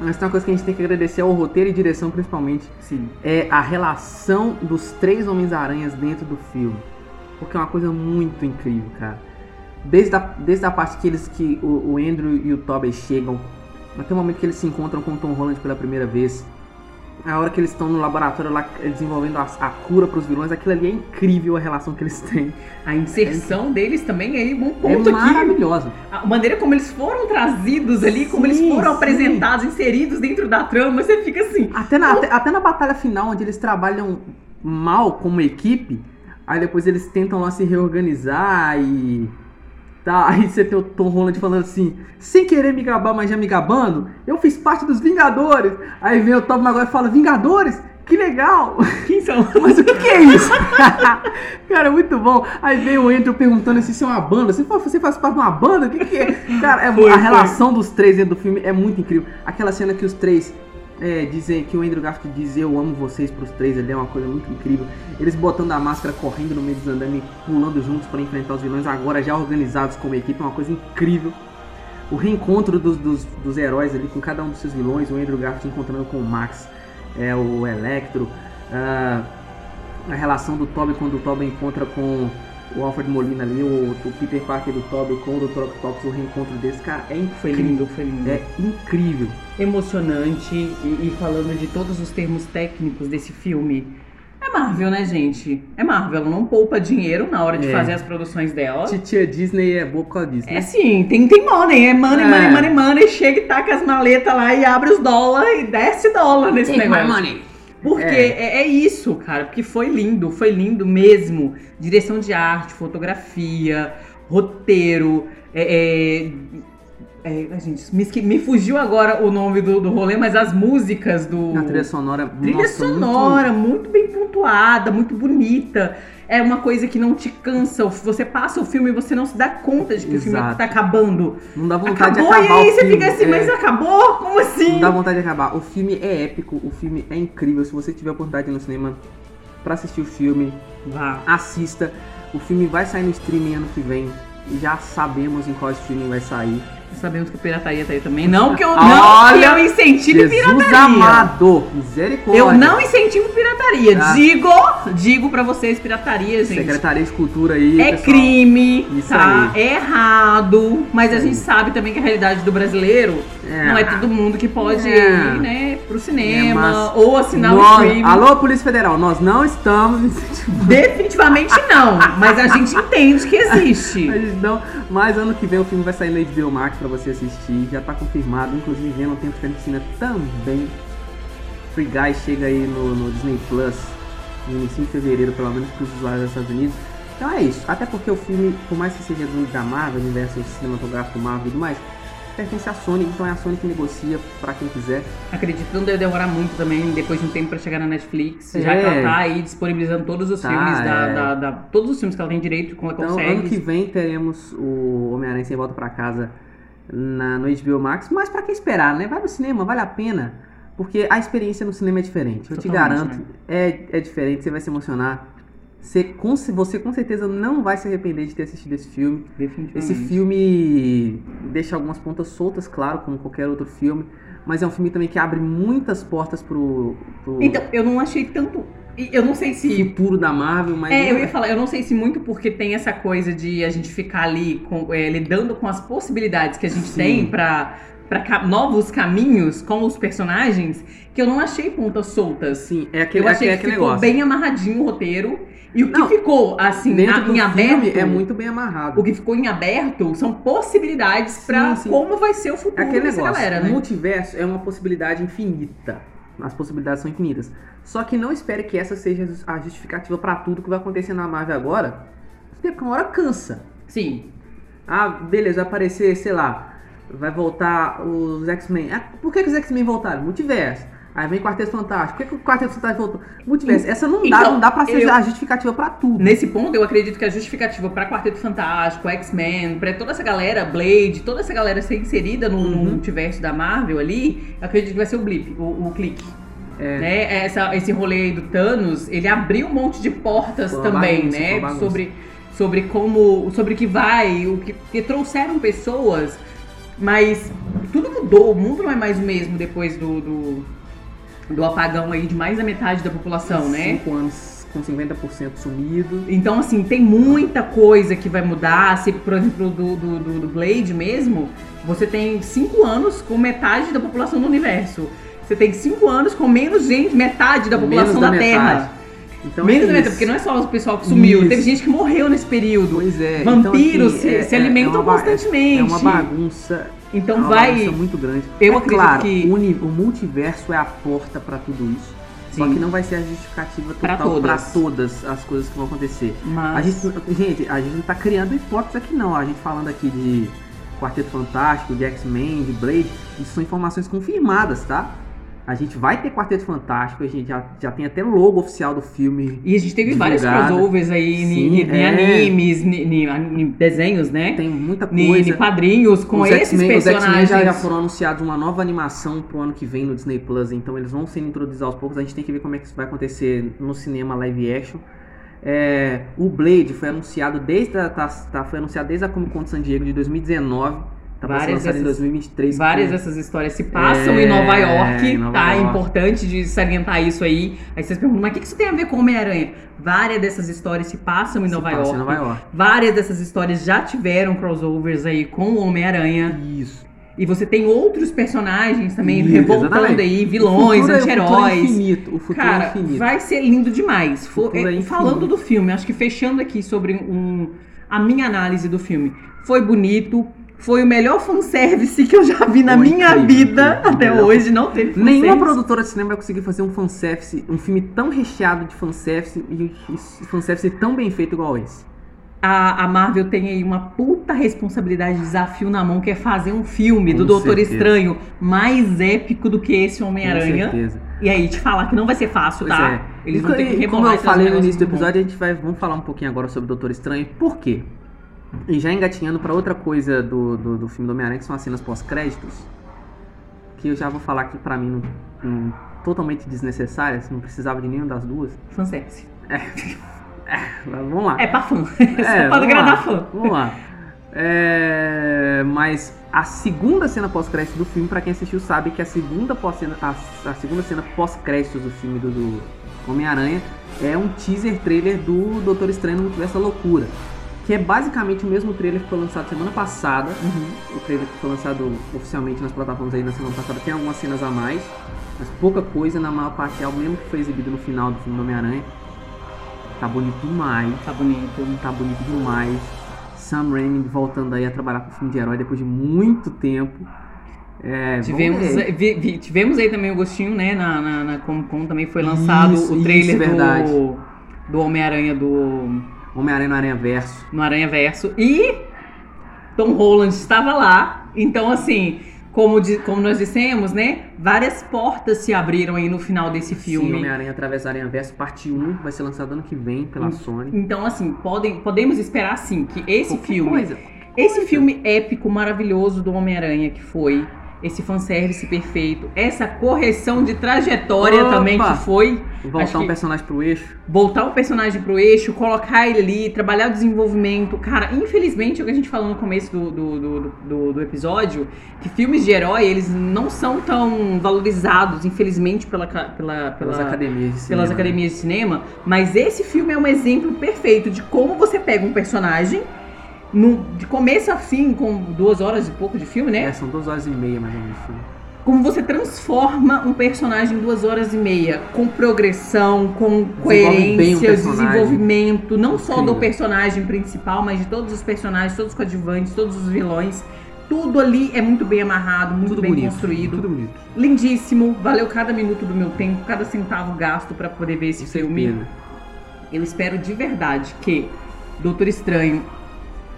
Mas tem uma coisa que a gente tem que agradecer ao roteiro e direção principalmente. Sim. É a relação dos três Homens-Aranhas dentro do filme. Porque é uma coisa muito incrível, cara. Desde a, desde a parte que eles que o, o Andrew e o Tobey chegam, até o momento que eles se encontram com o Tom Holland pela primeira vez, a hora que eles estão no laboratório lá eh, desenvolvendo a, a cura para os vilões, aquilo ali é incrível a relação que eles têm. [LAUGHS] A inserção deles também é um É ponto aqui. maravilhosa. A maneira como eles foram trazidos ali, como eles Sim, foram sim. apresentados, inseridos dentro da trama, você fica assim. Até na, até, até na batalha final, onde eles trabalham mal como equipe, aí depois eles tentam lá se reorganizar e. Tá, [LAUGHS] aí você tem o Tom Holland falando assim, sem querer me gabar, mas já me gabando, eu fiz parte dos Vingadores. Aí vem o Tom Maguire e fala, Vingadores? Que legal! [LAUGHS] Quem são? [LAUGHS] Mas o que, que é isso? cara, muito bom. Aí vem o Andrew perguntando se isso é uma banda. Você você faz parte de uma banda? O que, que é? Cara, é- Foi, a foi. relação dos três dentro do filme é muito incrível. Aquela cena que os três é, dizem que o Andrew Garfield diz eu amo vocês pros três ali é uma coisa muito incrível. Eles botando a máscara, correndo no meio dos andames, pulando juntos para enfrentar os vilões, agora já organizados como equipe, é uma coisa incrível. O reencontro dos, dos, dos heróis ali com cada um dos seus vilões, o Andrew Garfield encontrando com o Max, é, o Electro, ah, a relação do Toby quando o Toby encontra com o Alfred Molina ali, o, o Peter Parker do Toby com o Dr. Octopus, o reencontro deles, cara, é Foi incrível. lindo, foi lindo. É incrível. Emocionante e, e falando de todos os termos técnicos desse filme. É Marvel, né, gente? É Marvel, ela não poupa dinheiro na hora de É. fazer as produções dela. Titia Disney é boa por causa disso, É né? sim, tem, tem money, é money, É. money, money, money. Chega e taca as maletas lá e abre os dólares e desce dólar nesse negócio. Porque É. é. é isso, cara. Porque foi lindo, foi lindo mesmo. Direção de arte, fotografia, roteiro. É, é, é, gente, me, me fugiu agora o nome do, do rolê, mas as músicas do. Na trilha sonora, Trilha nossa, muito- sonora, muito... bem pontuada, muito bonita. É uma coisa que não te cansa. Você passa o filme e você não se dá conta de que o filme Exato. tá acabando. Não dá vontade Acabou de acabar e aí você fica assim, é. mas acabou? Como assim? Não dá vontade de acabar. O filme é épico, o filme é incrível. Se você tiver a oportunidade no cinema pra assistir o filme, Vá. assista. O filme vai sair no streaming ano que vem. E já sabemos em qual streaming vai sair. Sabemos que a pirataria tá aí também. Não que eu, não Olha, que eu incentive Jesus pirataria. amado, misericórdia. Eu não incentivo pirataria. Ah. Digo, digo pra vocês, pirataria, gente. Secretaria de Cultura aí, É pessoal. crime, Isso tá? aí. É errado, mas a gente sabe também que a realidade do brasileiro É. não é todo mundo que pode É. ir, né, pro É, cinema mas ou assinar o nós- stream. Alô, Polícia Federal, nós não estamos incentivando. Definitivamente não, mas a gente [LAUGHS] entende que existe. Mas não, mas ano que vem o filme vai sair no HBO Max pra você assistir, já tá confirmado, inclusive vendo Tempo de Carnificina também. Free Guy chega aí no, no Disney Plus no início de fevereiro, pelo menos para os usuários dos Estados Unidos. Então é isso, até porque o filme, por mais que seja do da Marvel, universo cinematográfico Marvel e tudo mais, pertence à Sony, então é a Sony que negocia pra quem quiser. Acredito que não deve demorar muito também, depois de um tempo pra chegar na Netflix, já É. que ela tá aí disponibilizando todos os Tá, filmes da, é. da- da- todos os filmes que ela tem direito, como ela Então, consegue. ano que vem teremos o Homem-Aranha Sem Volta pra Casa na, no HBO Max, mas pra que esperar, né? Vai no cinema, vale a pena, porque a experiência no cinema é diferente. Eu te Totalmente, garanto, né? é, é diferente, você vai se emocionar. Você com, você com certeza não vai se arrepender de ter assistido esse filme. Definitivamente. Esse filme deixa algumas pontas soltas, claro, como qualquer outro filme, mas é um filme também que abre muitas portas pro, pro Então, eu não achei tanto. Eu não sei se futuro da Marvel, mas É, eu ia falar, eu não sei se muito porque tem essa coisa de a gente ficar ali com- é, lidando com as possibilidades que a gente Sim. tem pra, pra ca- novos caminhos com os personagens, que eu não achei pontas soltas. Sim, é aquele, eu achei é que aquele ficou negócio. bem amarradinho o roteiro. E o que Não, ficou, assim, em aberto. é muito bem amarrado. O que ficou em aberto são possibilidades sim. como vai ser o futuro É aquele dessa negócio, galera, o né? multiverso é uma possibilidade infinita. As possibilidades são infinitas. Só que não espere que essa seja a justificativa pra tudo que vai acontecer na Marvel agora. Porque uma hora cansa. Sim. Ah, beleza, vai aparecer, sei lá, vai voltar os X-Men. Ah, por que, que os X-Men voltaram? Multiverso. Aí vem Quarteto Fantástico. Por que, que o Quarteto Fantástico voltou? Multiverso. Essa não dá, Então, não dá pra ser eu- a justificativa pra tudo. Nesse ponto, eu acredito que a justificativa pra Quarteto Fantástico, X-Men, pra toda essa galera, Blade, toda essa galera ser inserida no, no Uhum. multiverso da Marvel ali, eu acredito que vai ser o blip, o, o clique. É. Né? Essa, esse rolê aí do Thanos, ele abriu um monte de portas também, bagunça, né? Sobre, sobre como. Sobre o que vai, o que, que trouxeram pessoas, mas tudo mudou, o mundo não é mais o mesmo depois do, do, do apagão aí de mais da metade da população, né? Cinco anos com 50% sumido. Então, assim, tem muita coisa que vai mudar. Se, por exemplo, do, do, do- do Blade mesmo, você tem cinco anos com metade da população do universo. Você tem cinco anos com menos gente, metade da população Menos da, Terra. Então, menos é isso. porque não é só o pessoal que sumiu. Isso. Teve gente que morreu nesse período. Pois é. Vampiros então, assim, se- se alimentam uma ba- constantemente. É uma bagunça. Então é uma vai. bagunça muito grande. Eu é acredito claro, que- o, uni- o multiverso é a porta pra tudo isso. Só Sim. que não vai ser a justificativa total pra todas. todas as coisas que vão acontecer. Mas. A gente, gente, a gente não tá criando hipóteses aqui não. A gente falando aqui de Quarteto Fantástico, de X-Men, de Blade, isso são informações confirmadas, tá? A gente vai ter Quarteto Fantástico, a gente já, já tem até logo oficial do filme. E a gente teve vários divulgada. crossovers aí Sim, em, em é. animes, em, desenhos, né? Tem muita coisa. em quadrinhos com os esses X-Men, os personagens. já, já foram anunciados uma nova animação pro ano que vem no Disney Plus, então eles vão sendo introduzidos aos poucos. A gente tem que ver como é que isso vai acontecer no cinema live action. É, o Blade foi anunciado desde a, tá, tá- foi anunciado desde a Comic Con de San Diego de 2019. Tá Várias lançado em dessas- 2023. Várias com- dessas histórias se passam É, em Nova York, em Nova tá? É York. importante de salientar isso aí. Aí vocês perguntam, mas o que isso tem a ver com Homem-Aranha? Várias dessas histórias se passam em se Nova passa York. em Nova York. Várias dessas histórias já tiveram crossovers aí com o Homem-Aranha. Isso. E você tem outros personagens também Isso, revoltando exatamente. aí, vilões, futuro é- O futuro é anti-heróis. infinito. O futuro Cara, é infinito. vai ser lindo demais. É é, falando do filme, acho que fechando aqui sobre um, a minha análise do filme. Foi bonito, foi o melhor fanservice que eu já vi na Foi minha incrível, vida incrível. até Melhor. hoje. Não teve fanservice. Nenhuma produtora de cinema vai conseguir fazer um fanservice, um filme tão recheado de fanservice e e fanservice tão bem feito igual esse. A, a Marvel tem aí uma puta responsabilidade, desafio na mão, que é fazer um filme do Com Doutor certeza. Estranho mais épico do que esse Homem-Aranha. E aí, te falar que não vai ser fácil, Pois tá? é. Eles E vão ter que Como eu falei no início do muito bom. episódio, a gente vai vamos falar um pouquinho agora sobre o Doutor Estranho. Por quê? E já engatinhando pra outra coisa do, do, do filme do Homem-Aranha, que são as cenas pós-créditos, que eu já vou falar que pra mim não, não- totalmente desnecessárias, não precisava de nenhuma das duas. Fanservice. Mas Vamos lá. É pra fã. É, [LAUGHS] É, pra vamos agradar lá, fã. Vamos lá. É, mas a segunda cena pós-crédito do filme, pra quem assistiu sabe que a segunda, pós -cena, a, a segunda cena pós-crédito do filme do, do Homem-Aranha é um teaser trailer do Doutor Estranho no Multiverso da Loucura. Que é basicamente o mesmo trailer que foi lançado semana passada. O trailer que foi lançado oficialmente nas plataformas aí na semana passada tem algumas cenas a mais. Mas pouca coisa, na maior parte é o mesmo que foi exibido no final do filme do Homem-Aranha. Tá bonito demais. Tá bonito. Tá bonito demais. Sam Raimi voltando aí a trabalhar com filme de herói depois de muito tempo. É, Tivemos, vi- vi- tivemos aí também o gostinho, né? Na, na, na Comic Con também foi lançado Isso, o trailer isso, do, do Homem-Aranha do Homem-Aranha no Aranha Verso. no Aranha Verso. E Tom Holland estava lá. Então, assim, como, di- como nós dissemos, né? Várias portas se abriram aí no final desse Sim, filme. Homem-Aranha através Aranha Verso, parte 1, vai ser lançado ano que vem pela Hum. Sony. Então, assim, podem, podemos esperar sim que esse Qualquer filme, coisa. esse filme épico, maravilhoso do Homem-Aranha que foi, esse fanservice perfeito, essa correção de trajetória Opa! também que foi, Voltar um que- personagem pro eixo. voltar o personagem pro eixo, colocar ele ali, trabalhar o desenvolvimento. Cara, infelizmente, é o que a gente falou no começo do, do, do, do- do episódio, que filmes de herói, eles não são tão valorizados, infelizmente, pela, ca- pela, Pelas pela- academias de cinema. pelas academias de cinema, mas esse filme é um exemplo perfeito de como você pega um personagem no- de começo a fim, com duas horas e pouco de filme, né? É, são duas horas e meia mais ou menos. de filme. Como você transforma um personagem em duas horas e meia, com progressão, com coerência, desenvolvimento, não só do personagem principal, mas de todos os personagens, todos os coadjuvantes, todos os vilões. Tudo ali é muito bem amarrado, muito Tudo bem bonito. construído. Tudo bonito. Lindíssimo, valeu cada minuto do meu tempo, cada centavo gasto pra poder ver esse Com filme. certeza. Eu espero de verdade que Doutor Estranho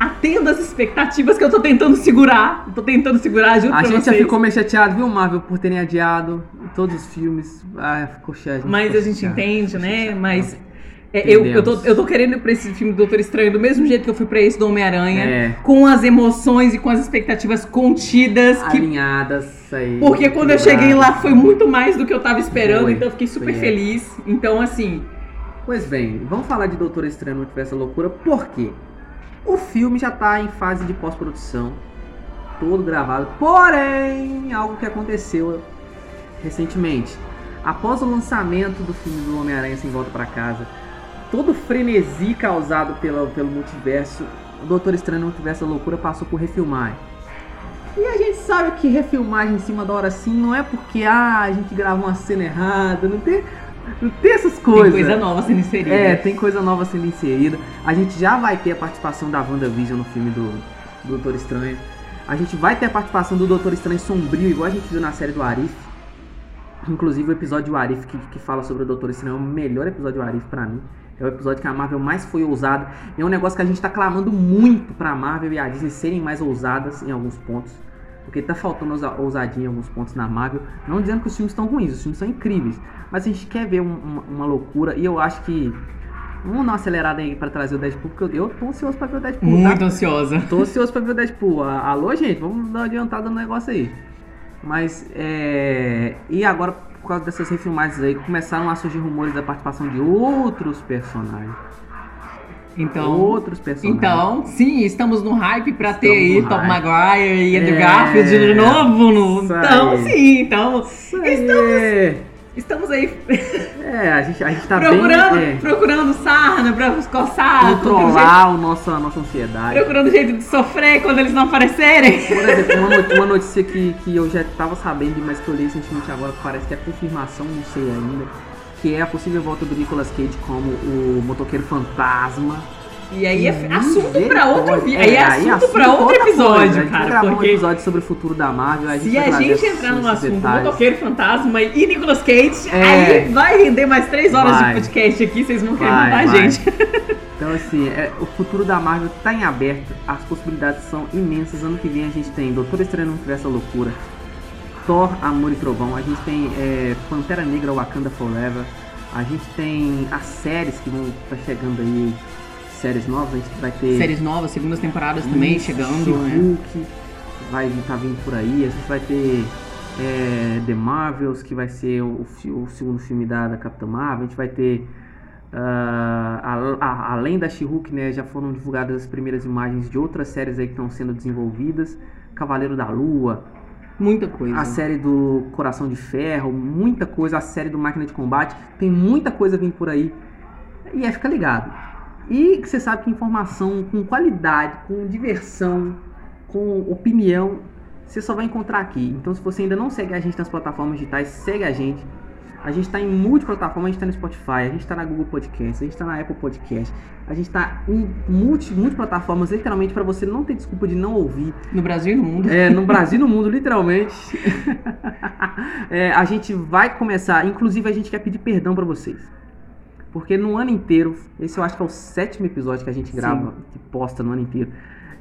atenda as expectativas que eu tô tentando segurar. Tô tentando segurar, juro A gente já ficou meio chateado, viu, Marvel, por terem adiado todos os filmes. Ah, ficou chato. Mas a gente chateado. entende, né? Mas chateado. é, eu, eu, tô, eu tô querendo ir pra esse filme do Doutor Estranho do mesmo jeito que eu fui pra esse do Homem-Aranha. É. Com as emoções e com as expectativas contidas. Que, Alinhadas aí. porque quando eu cheguei lá foi muito mais do que eu tava esperando, Foi, então eu fiquei super é. feliz. Então, assim, Pois bem, vamos falar de Doutor Estranho no Multiverso Loucura, por quê? O filme já tá em fase de pós-produção, todo gravado, porém, algo que aconteceu recentemente. Após o lançamento do filme do Homem-Aranha Sem Volta pra Casa, todo o frenesi causado pela, pelo multiverso, o Doutor Estranho no Multiverso da Loucura passou por refilmagem. E a gente sabe que refilmagem em cima da hora assim não é porque ah, a gente gravou uma cena errada, não tem, tem essas tem coisas. coisa nova sendo inserida. É, tem coisa nova sendo inserida. A gente já vai ter a participação da WandaVision no filme do, do Doutor Estranho. A gente vai ter a participação do Doutor Estranho sombrio, igual a gente viu na série do Arif. Inclusive o episódio do Arif que, que fala sobre o Doutor Estranho é o melhor episódio do Arif pra mim. É o episódio que a Marvel mais foi ousada. É um negócio que a gente tá clamando muito pra Marvel e a Disney serem mais ousadas em alguns pontos. Porque tá faltando ousa- ousadia em alguns pontos na Marvel. Não dizendo que os filmes estão ruins, os filmes são incríveis. Mas a gente quer ver um- uma, uma loucura e eu acho que. Vamos dar uma acelerada aí pra trazer o Deadpool, porque eu, eu tô ansioso pra ver o Deadpool. Muito Tá? ansiosa. Tô ansioso pra ver o Deadpool. Alô, gente, vamos dar uma adiantada no negócio aí. Mas, é. E agora, por causa dessas refilmagens aí, começaram a surgir rumores da participação de outros personagens. Então, outros personagens. Então, sim, estamos no hype pra ter Estamos aí hype. Maguire e Andrew É, Garfield de novo. No... Então, sim, então aí. estamos aí É, a gente, a gente tá procurando, bem. É, procurando sarna pra coçar, controlar o nosso, a nossa ansiedade. procurando jeito de sofrer quando eles não aparecerem. Por exemplo, uma, uma notícia que, que eu já tava sabendo, mas que eu li recentemente agora, que parece que é confirmação, não sei ainda, que é a possível volta do Nicolas Cage como o motoqueiro fantasma. E aí é assunto pra outro vídeo. É, Aí é assunto pra outro outra coisa. episódio, A gente cara. gravar um Porque episódio sobre o futuro da Marvel. A gente se a gente entrar no assunto detalhes. motoqueiro fantasma e Nicolas Cage, É. aí vai render mais três horas Vai. de podcast aqui, vocês vão querer matar a gente. Então, assim, é, o futuro da Marvel tá em aberto, as possibilidades são imensas. Ano que vem a gente tem Doutor Estranho no Multiverso da Loucura, Thor, Amor e Trovão, a gente tem é, Pantera Negra Wakanda Forever, a gente tem as séries que vão estar chegando aí, séries novas, a gente vai ter. Séries novas, segundas temporadas também Isso, chegando, né? She-Hulk vai estar vindo por aí. A gente vai ter é, The Marvels, que vai ser o, o segundo filme da, da Capitã Marvel. A gente vai ter Ah, a- a- além da She-Hulk, né, já foram divulgadas as primeiras imagens de outras séries aí que estão sendo desenvolvidas. Cavaleiro da Lua, Muita coisa. a série do Coração de Ferro, muita coisa, a série do Máquina de Combate, tem muita coisa vindo por aí. E é, fica ligado. E você sabe que informação com qualidade, com diversão, com opinião, você só vai encontrar aqui. Então, se você ainda não segue a gente nas plataformas digitais, segue a gente. A gente está em multiplataforma, a gente está no Spotify, a gente está na Google Podcast, a gente está na Apple Podcast, a gente está em multi, multiplataformas, literalmente, para você não ter desculpa de não ouvir. No Brasil e no mundo. É, no Brasil e no mundo, literalmente. [LAUGHS] É, a gente vai começar, inclusive a gente quer pedir perdão pra vocês. Porque no ano inteiro, esse eu acho que é o sétimo episódio que a gente grava, que posta no ano inteiro.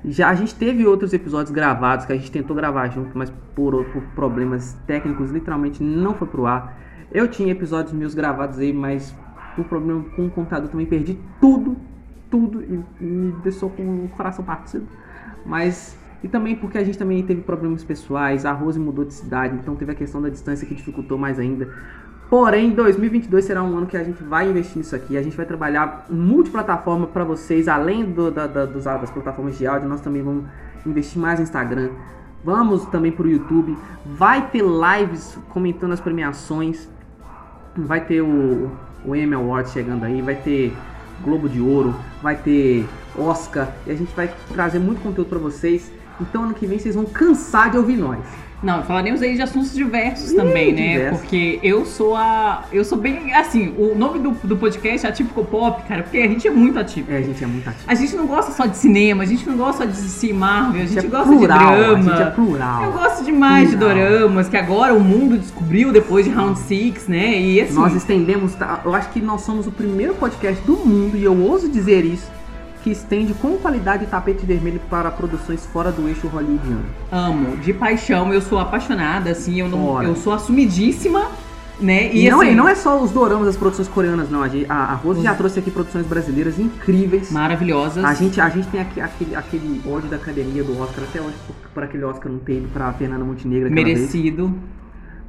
Já a gente teve outros episódios gravados que a gente tentou gravar junto, mas por, por problemas técnicos, literalmente não foi pro ar. Eu tinha episódios meus gravados aí, mas por problema com o computador também perdi tudo, tudo e, me deixou com o coração partido. Mas e também porque a gente também teve problemas pessoais, a Rose mudou de cidade, então teve a questão da distância que dificultou mais ainda. Porém, 2022 será um ano que a gente vai investir nisso aqui. A gente vai trabalhar multiplataforma para vocês, além do- da- da- dos- das plataformas de áudio, nós também vamos investir mais no Instagram. Vamos também pro YouTube. Vai ter lives comentando as premiações. Vai ter o, o Emmy Awards chegando aí, vai ter Globo de Ouro, vai ter Oscar, e a gente vai trazer muito conteúdo pra vocês. Então ano que vem vocês vão cansar de ouvir nós. Não, falaremos aí de assuntos diversos Ih, também, né? diversos. Porque eu sou a. Eu sou bem. Assim, o nome do, do podcast é Atípico Pop, cara, porque a gente é muito atípico. É, a gente é muito ativo. A gente não gosta só de cinema, a gente não gosta só de DC Marvel, a gente é gosta plural, de drama. A gente é plural. Eu gosto demais Plural. de doramas, que agora o mundo descobriu depois de Round Six, né? E assim. Nós estendemos, tá? eu acho que nós somos o primeiro podcast do mundo, e eu ouso dizer isso, que estende com qualidade tapete vermelho para produções fora do eixo hollywoodiano. amo, de paixão, eu sou apaixonada, assim, eu, não, Ora. eu sou assumidíssima, né? E, não, assim, é, não é só os doramas das produções coreanas, não. A, a, a Rose já trouxe aqui produções brasileiras incríveis. maravilhosas. A gente, a gente tem aqui, aquele, aquele ódio da academia do Oscar, até hoje, por, por aquele Oscar não ter ido pra Fernanda Montenegro aquela vez.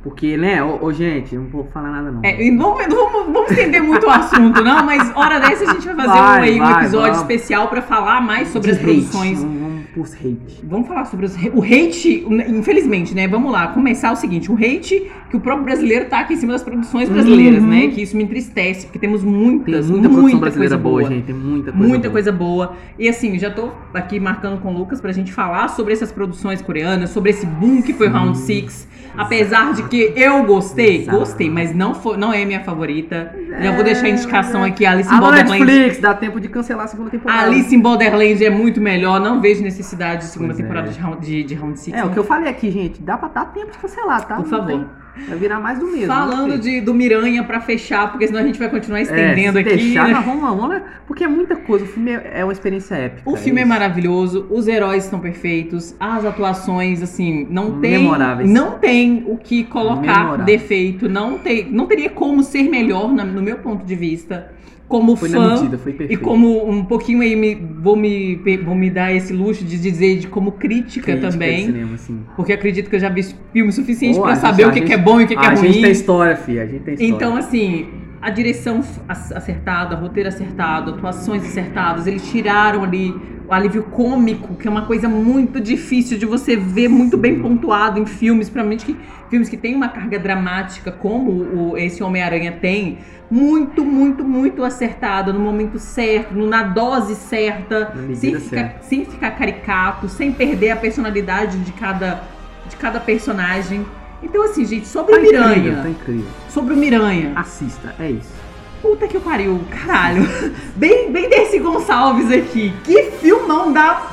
Porque, né, ô, ô, gente, não vou falar nada não. É, não, vamos, vamos estender muito o [LAUGHS] assunto, não, mas hora dessa a gente vai fazer Vai, um, aí, um vai, episódio vamos. especial pra falar mais sobre De as hate, produções. Vamos, vamos pros hate. Vamos falar sobre os, o hate, infelizmente, né? Vamos lá, começar o seguinte: o hate que o próprio brasileiro tá aqui em cima das produções brasileiras, Uhum. né? Que isso me entristece, porque temos Tem muitas, muita, produção brasileira coisa boa, gente. Tem muita coisa Muita boa. coisa boa. E assim, já tô aqui marcando com o Lucas pra gente falar sobre essas produções coreanas, sobre esse boom que foi Round Six. Apesar de que eu gostei, Exato. gostei, mas não, foi, não é minha favorita. Já vou deixar a indicação aqui, Alice in Borderland. Netflix, dá tempo de cancelar a segunda temporada. Alice in Borderland é muito melhor, não vejo necessidade de segunda Pois é. temporada de, round, de, de Round Six. É, o que eu falei aqui, gente, dá pra dar tempo de cancelar, tá? Por Não favor. tem- Vai virar mais do mesmo. Falando né, de, do Miranha pra fechar, porque senão a gente vai continuar É, estendendo se aqui. Deixar, né? nós vamos, vamos lá, porque é muita coisa. O filme é, é uma experiência épica. O filme é isso. maravilhoso, os heróis estão perfeitos, as atuações, assim, não tem. Memoráveis. Não tem o que colocar Memoráveis. defeito, não, tem, não teria como ser melhor, no meu ponto de vista. Como Foi fã. medida, E como um pouquinho aí me, vou, me, vou me dar esse luxo de dizer de como crítica, Crítica também. cinema. Porque acredito que eu já vi filme suficiente Pô, pra a gente- saber a o que, que é gente- bom e o que, que é a ruim. gente tem história, filha. A gente tem história. Então, assim, a direção acertada, roteiro acertado, atuações acertadas, eles tiraram ali o alívio cômico, que é uma coisa muito difícil de você ver muito bem pontuado em filmes, principalmente que filmes que têm uma carga dramática, como o, esse Homem-Aranha tem, muito, muito, muito acertada, no momento certo, na dose certa, Na sem ficar, certa. sem ficar caricato, sem perder a personalidade de cada, de cada personagem. Então, assim, gente, sobre tá o incrível, Miranha. tá incrível. Sobre o Miranha. Assista, é isso. Puta que pariu, caralho. [LAUGHS] Bem, bem Dercy Gonçalves aqui. Que filmão da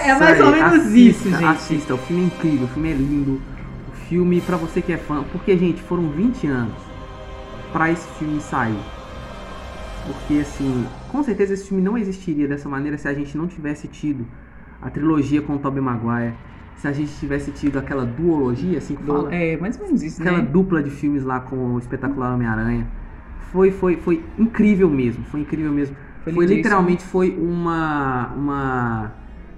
É mais ou menos assista, isso, gente. Assista, o filme é incrível, o filme é lindo. O filme, pra você que é fã, porque, gente, foram 20 anos pra esse filme sair. Porque, assim, com certeza esse filme não existiria dessa maneira se a gente não tivesse tido a trilogia com o Tobey Maguire. Se a gente tivesse tido aquela duologia, assim que fala. É, mais ou menos isso, aquela né? dupla de filmes lá com o espetacular Homem-Aranha. Foi, foi, foi incrível mesmo, foi incrível mesmo. Foi Foi, literalmente foi uma uma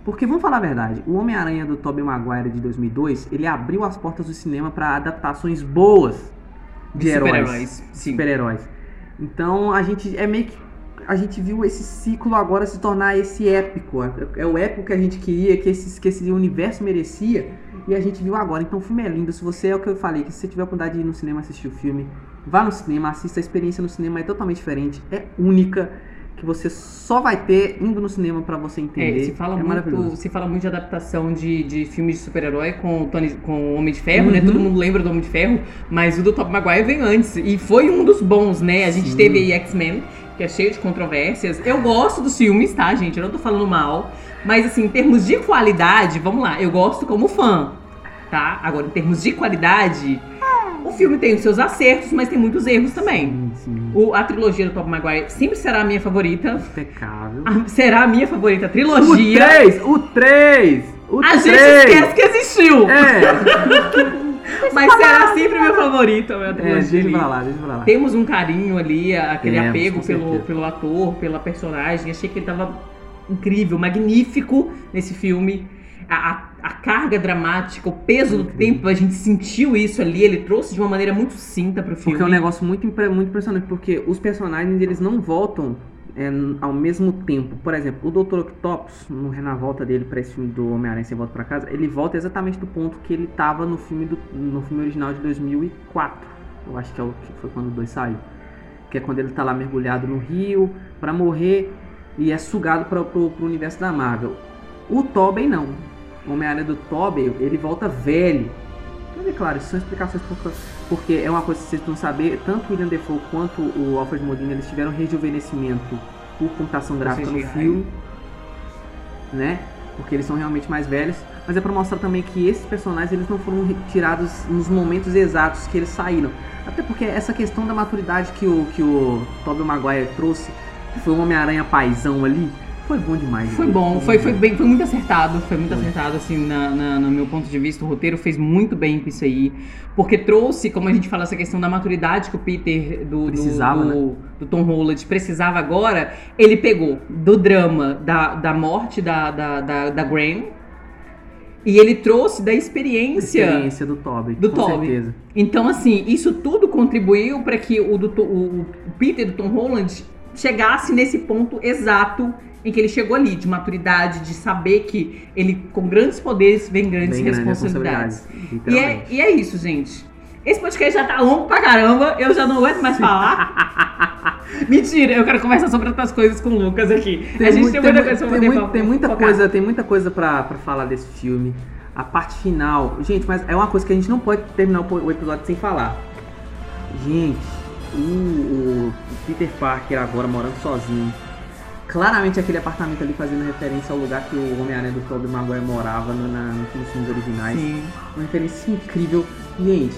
porque vamos falar a verdade, o Homem-Aranha do Tobey Maguire de 2002, ele abriu as portas do cinema para adaptações boas de, De heróis, super-heróis, super-heróis. Então a gente é meio que a gente viu esse ciclo agora se tornar esse épico. É, é o épico que a gente queria, que esse, que esse universo merecia. E a gente viu agora. Então o filme é lindo. Se você é o que eu falei, que se você tiver a oportunidade de ir no cinema assistir o filme, vá no cinema, assista. A experiência no cinema é totalmente diferente, é única. Que você só vai ter indo no cinema pra você entender. É, se fala é muito, se fala muito de adaptação de, de filmes de super-herói com, o Tony- com Homem de Ferro, né? Uhum. Todo mundo lembra do Homem de Ferro, mas o do Tobey Maguire veio antes. E foi um dos bons, né? A gente Sim. teve aí X-Men, que é cheio de controvérsias. Eu gosto dos filmes, tá, gente? Eu não tô falando mal. Mas, assim, em termos de qualidade, vamos lá, eu gosto como fã, tá? Agora, em termos de qualidade, o filme tem os seus acertos, mas tem muitos erros também. Sim, sim. O- a trilogia do Tobey Maguire sempre será a minha favorita. Impecável. A- será a minha favorita O trilogia. 3! O 3! O A gente 3! esquece que existiu! É, [LAUGHS] Mas será sempre favorita, a minha é, trilogia. deixa ali. pra lá, deixa pra lá. Temos um carinho ali, aquele apego pelo, pelo ator, pela personagem. Achei que ele tava incrível, magnífico nesse filme. A, a- a carga dramática, o peso do Incrível. tempo, a gente sentiu isso ali. Ele trouxe de uma maneira muito cinta pro filme. Porque é um negócio muito, muito impressionante, porque os personagens eles não voltam é, ao mesmo tempo. Por exemplo, o Dr. Octopus, no, na volta dele pra esse filme do Homem-Aranha Sem Volta pra Casa, ele volta exatamente do ponto que ele tava no filme, do, no filme original de 2004. Eu acho que, é o, que foi quando o 2 saiu. Que é quando ele tá lá mergulhado no rio pra morrer e é sugado pro, pro universo da Marvel. O Tobey não. O Homem-Aranha do Tobey, ele volta velho. Mas é claro, isso são explicações por- porque é uma coisa que vocês precisam saber, tanto o William Defoe quanto o Alfred Molina, eles tiveram rejuvenescimento por computação gráfica no filme, né? Porque eles são realmente mais velhos, mas é pra mostrar também que esses personagens eles não foram retirados nos momentos exatos que eles saíram. Até porque essa questão da maturidade que o que o Tobey Maguire trouxe, que foi um Homem-Aranha paizão ali, foi bom demais. Foi bom, foi, foi, bem, foi muito acertado, foi muito Foi. acertado, assim, na, na- no meu ponto de vista, o roteiro fez muito bem com isso aí, porque trouxe, como a gente fala, essa questão da maturidade que o Peter do, do- Precisava, do, né? do Tom Holland precisava agora, ele pegou do drama da, da morte da, da, da, da Gwen, e ele trouxe da experiência experiência do Tobey, do com Tobey. certeza. então, assim, isso tudo contribuiu para que o, do o Peter do Tom Holland chegasse nesse ponto exato em que ele chegou ali, de maturidade, de saber que ele, com grandes poderes, vem grandes Bem grande responsabilidades. E é, e é isso, gente. Esse podcast já tá longo pra caramba, eu já não aguento mais falar. [LAUGHS] Mentira, eu quero conversar sobre outras coisas com o Lucas aqui. a gente muito- tem muita mu- coisa pra tem muito- tem muita focar. coisa, tem muita coisa pra, pra falar desse filme. A parte final, gente, mas é uma coisa que a gente não pode terminar o episódio sem falar. Gente, o, o Peter Parker agora morando sozinho. Claramente aquele apartamento ali fazendo referência ao lugar que o Homem-Aranha do Tobey Maguire morava no, na, nos filmes originais. Sim. Uma referência incrível. Gente,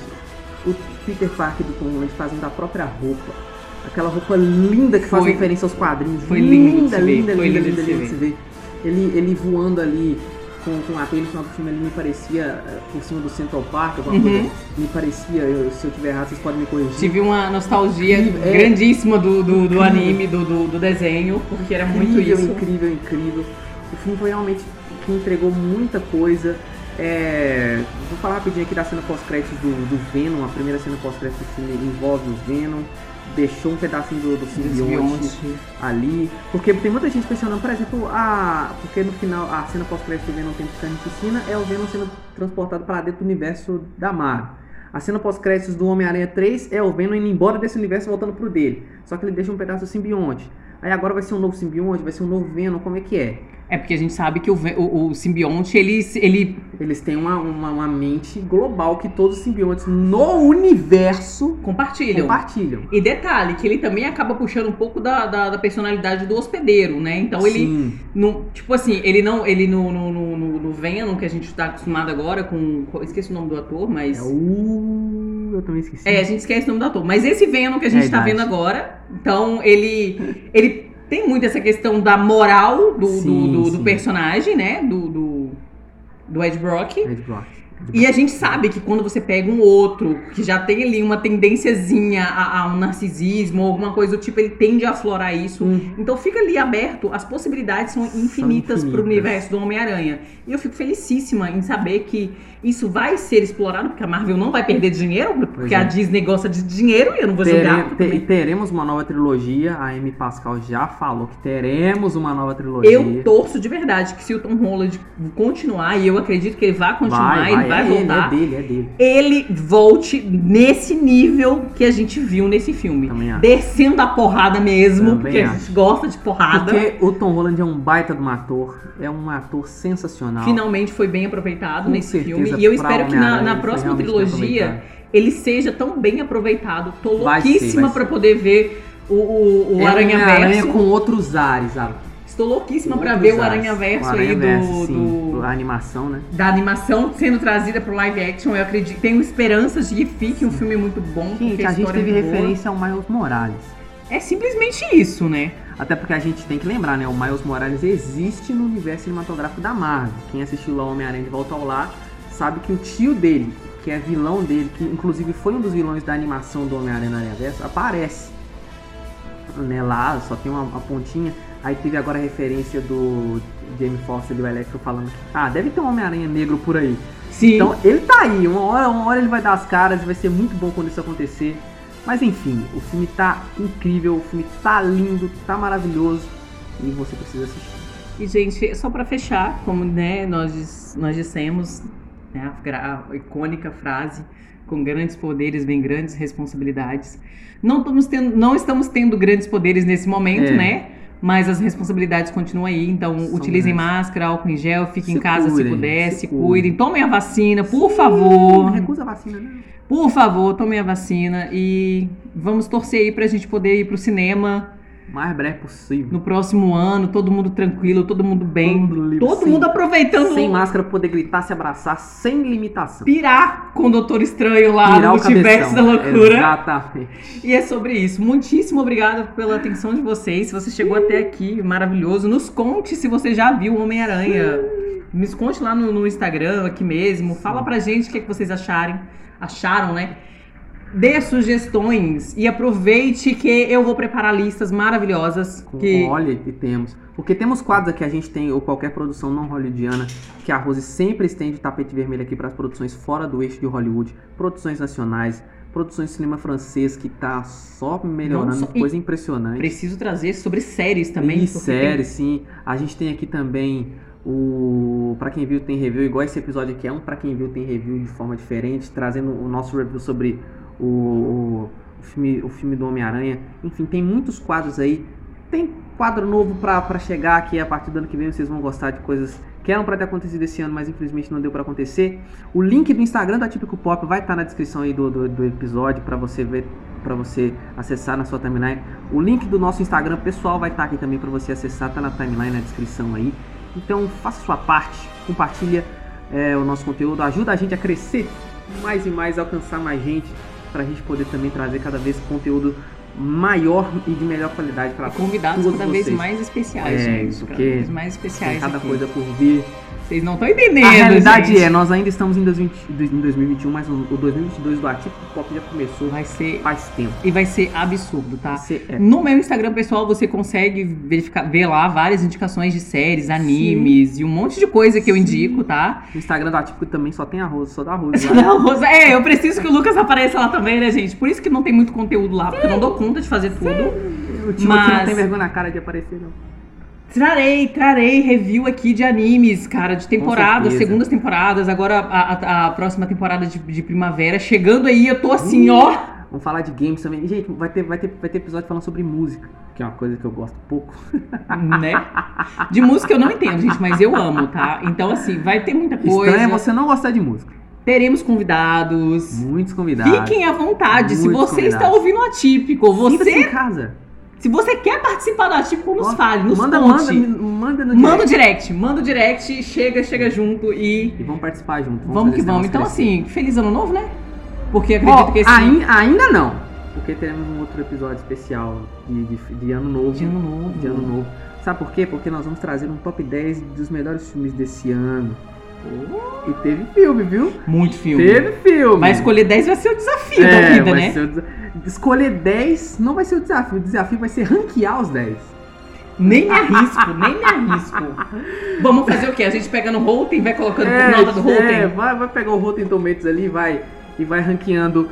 o Peter Parker do Tom Holland fazendo a própria roupa. Aquela roupa linda que faz Foi- referência aos quadrinhos. foi lindo de se ver, linda, foi linda, lindo de linda, se linda de se ver. Ele, ele voando ali com, com a trilha no final do filme, ele me parecia eh, por cima do Central Park, alguma Uhum. coisa. Me parecia, eu- se eu tiver errado, vocês podem me corrigir. Tive uma nostalgia É. grandíssima do, do, do anime, do, do, do desenho, porque era muito incrível, isso. incrível, incrível. O filme foi realmente que entregou muita coisa. É, vou falar rapidinho aqui da cena pós-créditos do, do Venom. A primeira cena pós-créditos do filme envolve o Venom. Deixou um pedacinho do, do simbionte ali. Porque tem muita gente questionando, por exemplo, a. Porque no final, a cena pós-crédito do Venom tem piscina é o Venom sendo transportado para dentro do universo da Marvel. A cena pós-créditos do Homem-Aranha 3 é o Venom indo embora desse universo voltando pro dele. Só que ele deixa um pedaço do simbionte. Aí agora vai ser um novo simbionte, vai ser um novo Venom, como é que é? É porque a gente sabe que o, o, o simbionte, ele, ele Eles têm uma, uma, uma mente global que todos os simbiontes no universo compartilham. compartilham. E detalhe, que ele também acaba puxando um pouco da, da, da personalidade do hospedeiro, né? Então ele, não, tipo assim, ele não, ele no, no, no, no- no Venom, que a gente tá acostumado agora com, com- esqueci o nome do ator, mas... É o. Eu também esqueci. É, a gente esquece o nome do ator. Mas esse Venom que a gente É a tá vendo agora, então ele, ele tem muito essa questão da moral do, do- Sim, do, do sim. personagem, né? Do, do, do Ed Brock. Ed Brock. E a gente sabe que quando você pega um outro que já tem ali uma tendênciazinha a, a um narcisismo ou alguma coisa do tipo, ele tende a aflorar isso. Hum. Então fica ali aberto, as possibilidades são infinitas pro infinitas. universo do Homem-Aranha. E eu fico felicíssima em saber que isso vai ser explorado, porque a Marvel não vai perder dinheiro, porque é. a Disney gosta de dinheiro e eu não vou Tere- julgar. te- teremos uma nova trilogia. A Amy Pascal já falou que teremos uma nova trilogia. Eu torço de verdade que se o Tom Holland continuar, e eu acredito que ele vai continuar, vai, ele vai, vai é voltar. É dele, é dele. ele volte nesse nível que a gente viu nesse filme. Também. Descendo a porrada mesmo, Também porque a acho. gente gosta de porrada. Porque o Tom Holland é um baita de um ator. É um ator sensacional. Finalmente foi bem aproveitado Com nesse certeza, filme. E eu espero que na, na próxima trilogia ele seja tão bem aproveitado. Tô louquíssima ser. poder ver o, o, o É Aranha Aranha Verso. com outros ares, sabe? Estou louquíssima pra Outros ver o. Aranha Verso aí do, do- A animação, né? da animação sendo trazida pro live action. Eu acredito, tenho esperanças de que fique um filme muito bom. Gente, porque a gente é teve referência ao Miles Morales. É simplesmente isso, né? Até porque a gente tem que lembrar, né? O Miles Morales existe no universo cinematográfico da Marvel. Quem assistiu lá Homem-Aranha de Volta ao Lar sabe que o tio dele, que é vilão dele, que inclusive foi um dos vilões da animação do Homem-Aranha no Aranhaverso, aparece. Né, lá, só tem uma, uma pontinha. Aí teve agora a referência do Jamie Foxx e do Electro falando que, ah, deve ter um Homem-Aranha negro por aí. Sim. Então ele tá aí, uma hora, uma hora ele vai dar as caras e vai ser muito bom quando isso acontecer. Mas enfim, o filme tá incrível, o filme tá lindo, tá maravilhoso e você precisa assistir. E, gente, só pra fechar, como né, nós, nós dissemos, né, a, a icônica frase, com grandes poderes vem grandes responsabilidades. Não estamos tendo, não estamos tendo grandes poderes nesse momento, É. né? Mas as responsabilidades continuam aí, então São utilizem grandes. máscara, álcool em gel, fiquem Se em casa se puder, se se cuidem. cuidem, tomem a vacina, por Não favor. recusa a vacina, né? Por favor, tomem a vacina e vamos torcer aí pra gente poder ir pro cinema mais breve possível. no próximo ano, todo mundo tranquilo, todo mundo bem, Todo livre, todo mundo aproveitando Sem máscara, poder gritar, se abraçar, sem limitação. pirar com o Doutor Estranho lá Tirar no multiverso da loucura. Exatamente. E é sobre isso. Muitíssimo obrigada pela atenção de vocês. Se você chegou até aqui, maravilhoso. Nos conte se você já viu o Homem-Aranha. Me conte lá no, no Instagram, aqui mesmo. Fala pra gente o que, é que vocês acharem. Acharam, né? Dê sugestões e aproveite que eu vou preparar listas maravilhosas. Que... Olha, e temos. Porque temos quadros aqui, a gente tem, ou qualquer produção não hollywoodiana, que a Rose sempre estende o tapete vermelho aqui para as produções fora do eixo de Hollywood, produções nacionais, produções de cinema francês, que tá só melhorando, só- coisa impressionante. Preciso trazer sobre séries também. E porque série, sim. A gente tem aqui também o Pra Quem Viu Tem Review, igual esse episódio aqui é um Pra Quem Viu Tem Review de forma diferente, trazendo o nosso review sobre o, o, filme, o filme do Homem-Aranha. Enfim, tem muitos quadros aí. Tem quadro novo pra chegar aqui a partir do ano que vem, vocês vão gostar de coisas que eram pra ter acontecido esse ano, mas infelizmente não deu pra acontecer. O link do Instagram da Típico Pop vai estar na descrição aí do, do, do episódio pra você ver, para você acessar na sua timeline. O link do nosso Instagram pessoal vai estar aqui também pra você acessar, tá na timeline, na descrição aí. Então faça sua parte, compartilha é, o nosso conteúdo, ajuda a gente a crescer mais e mais, alcançar mais gente, pra gente poder também trazer cada vez conteúdo maior e de melhor qualidade para convidados cada vez vocês. mais especiais, É, gente. Cada vez mais Tem especiais. cada aqui. coisa por vir. Vocês não estão entendendo. A realidade gente. é, nós ainda estamos em 2020 em 2021, mas o o 2022 do Atípico Pop já começou Vai ser. faz tempo. E vai ser absurdo, tá? Você é No meu Instagram pessoal, você consegue verificar, ver lá várias indicações de séries, animes e um monte de coisa que eu indico, tá? No Instagram do Atípico também só tem arroz, só dá arroz. [LAUGHS] Não, Rosa, é, eu preciso que o Lucas apareça lá também, né, gente? Por isso que não tem muito conteúdo lá, porque eu não dou conta de fazer tudo. O time aqui não Mas- tem vergonha na cara de aparecer, não. Trarei, trarei review aqui de animes, cara, de temporadas, segundas temporadas, agora a, a- a próxima temporada de, de primavera chegando aí, eu tô assim, ó. Vamos falar de games também. Gente, vai ter, vai, ter, vai ter episódio falando sobre música, que é uma coisa que eu gosto pouco. [LAUGHS] né? De música eu não entendo, gente, mas eu amo, tá? Então, assim, vai ter muita coisa. Estranho é você não gostar de música. Teremos convidados. Muitos convidados. Fiquem à vontade. Se Muitos você convidados. está ouvindo o Atípico, Sinta-se em você. casa. Se você quer participar do Atípico, nos fale, nos manda, conte. manda, manda no Manda o direct. direct, manda o direct, chega, chega junto e. E vamos participar junto. Vamos fazer que vamos. Então, crescer. assim, feliz ano novo, né? Porque acredito Ó, que esse. ain- ainda não. Porque teremos um outro episódio especial de, de, de ano novo. De ano novo. De ano novo. Sabe por quê? Porque nós vamos trazer um top 10 dos melhores filmes desse ano. E teve filme, viu? Muito filme. Teve filme. Vai escolher 10 vai ser o desafio da É, vida, vai né? o Escolher 10 não vai ser o desafio. O desafio vai ser ranquear os 10. Nem me arrisco, nem me arrisco. Vamos fazer o quê? A gente pega no Rotten, vai colocando por nota do Rotten. é, vai, vai pegar o Rotten Tomatoes ali vai, e vai ranqueando.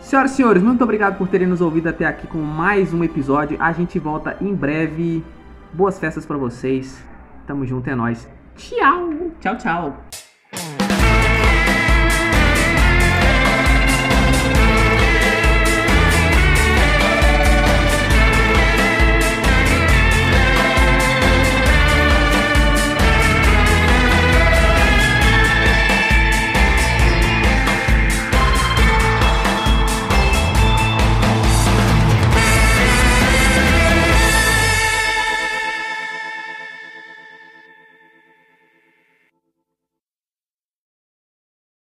Senhoras e senhores, muito obrigado por terem nos ouvido até aqui com mais um episódio. A gente volta em breve. Boas festas pra vocês. Tamo junto, é nóis. 티아 웃,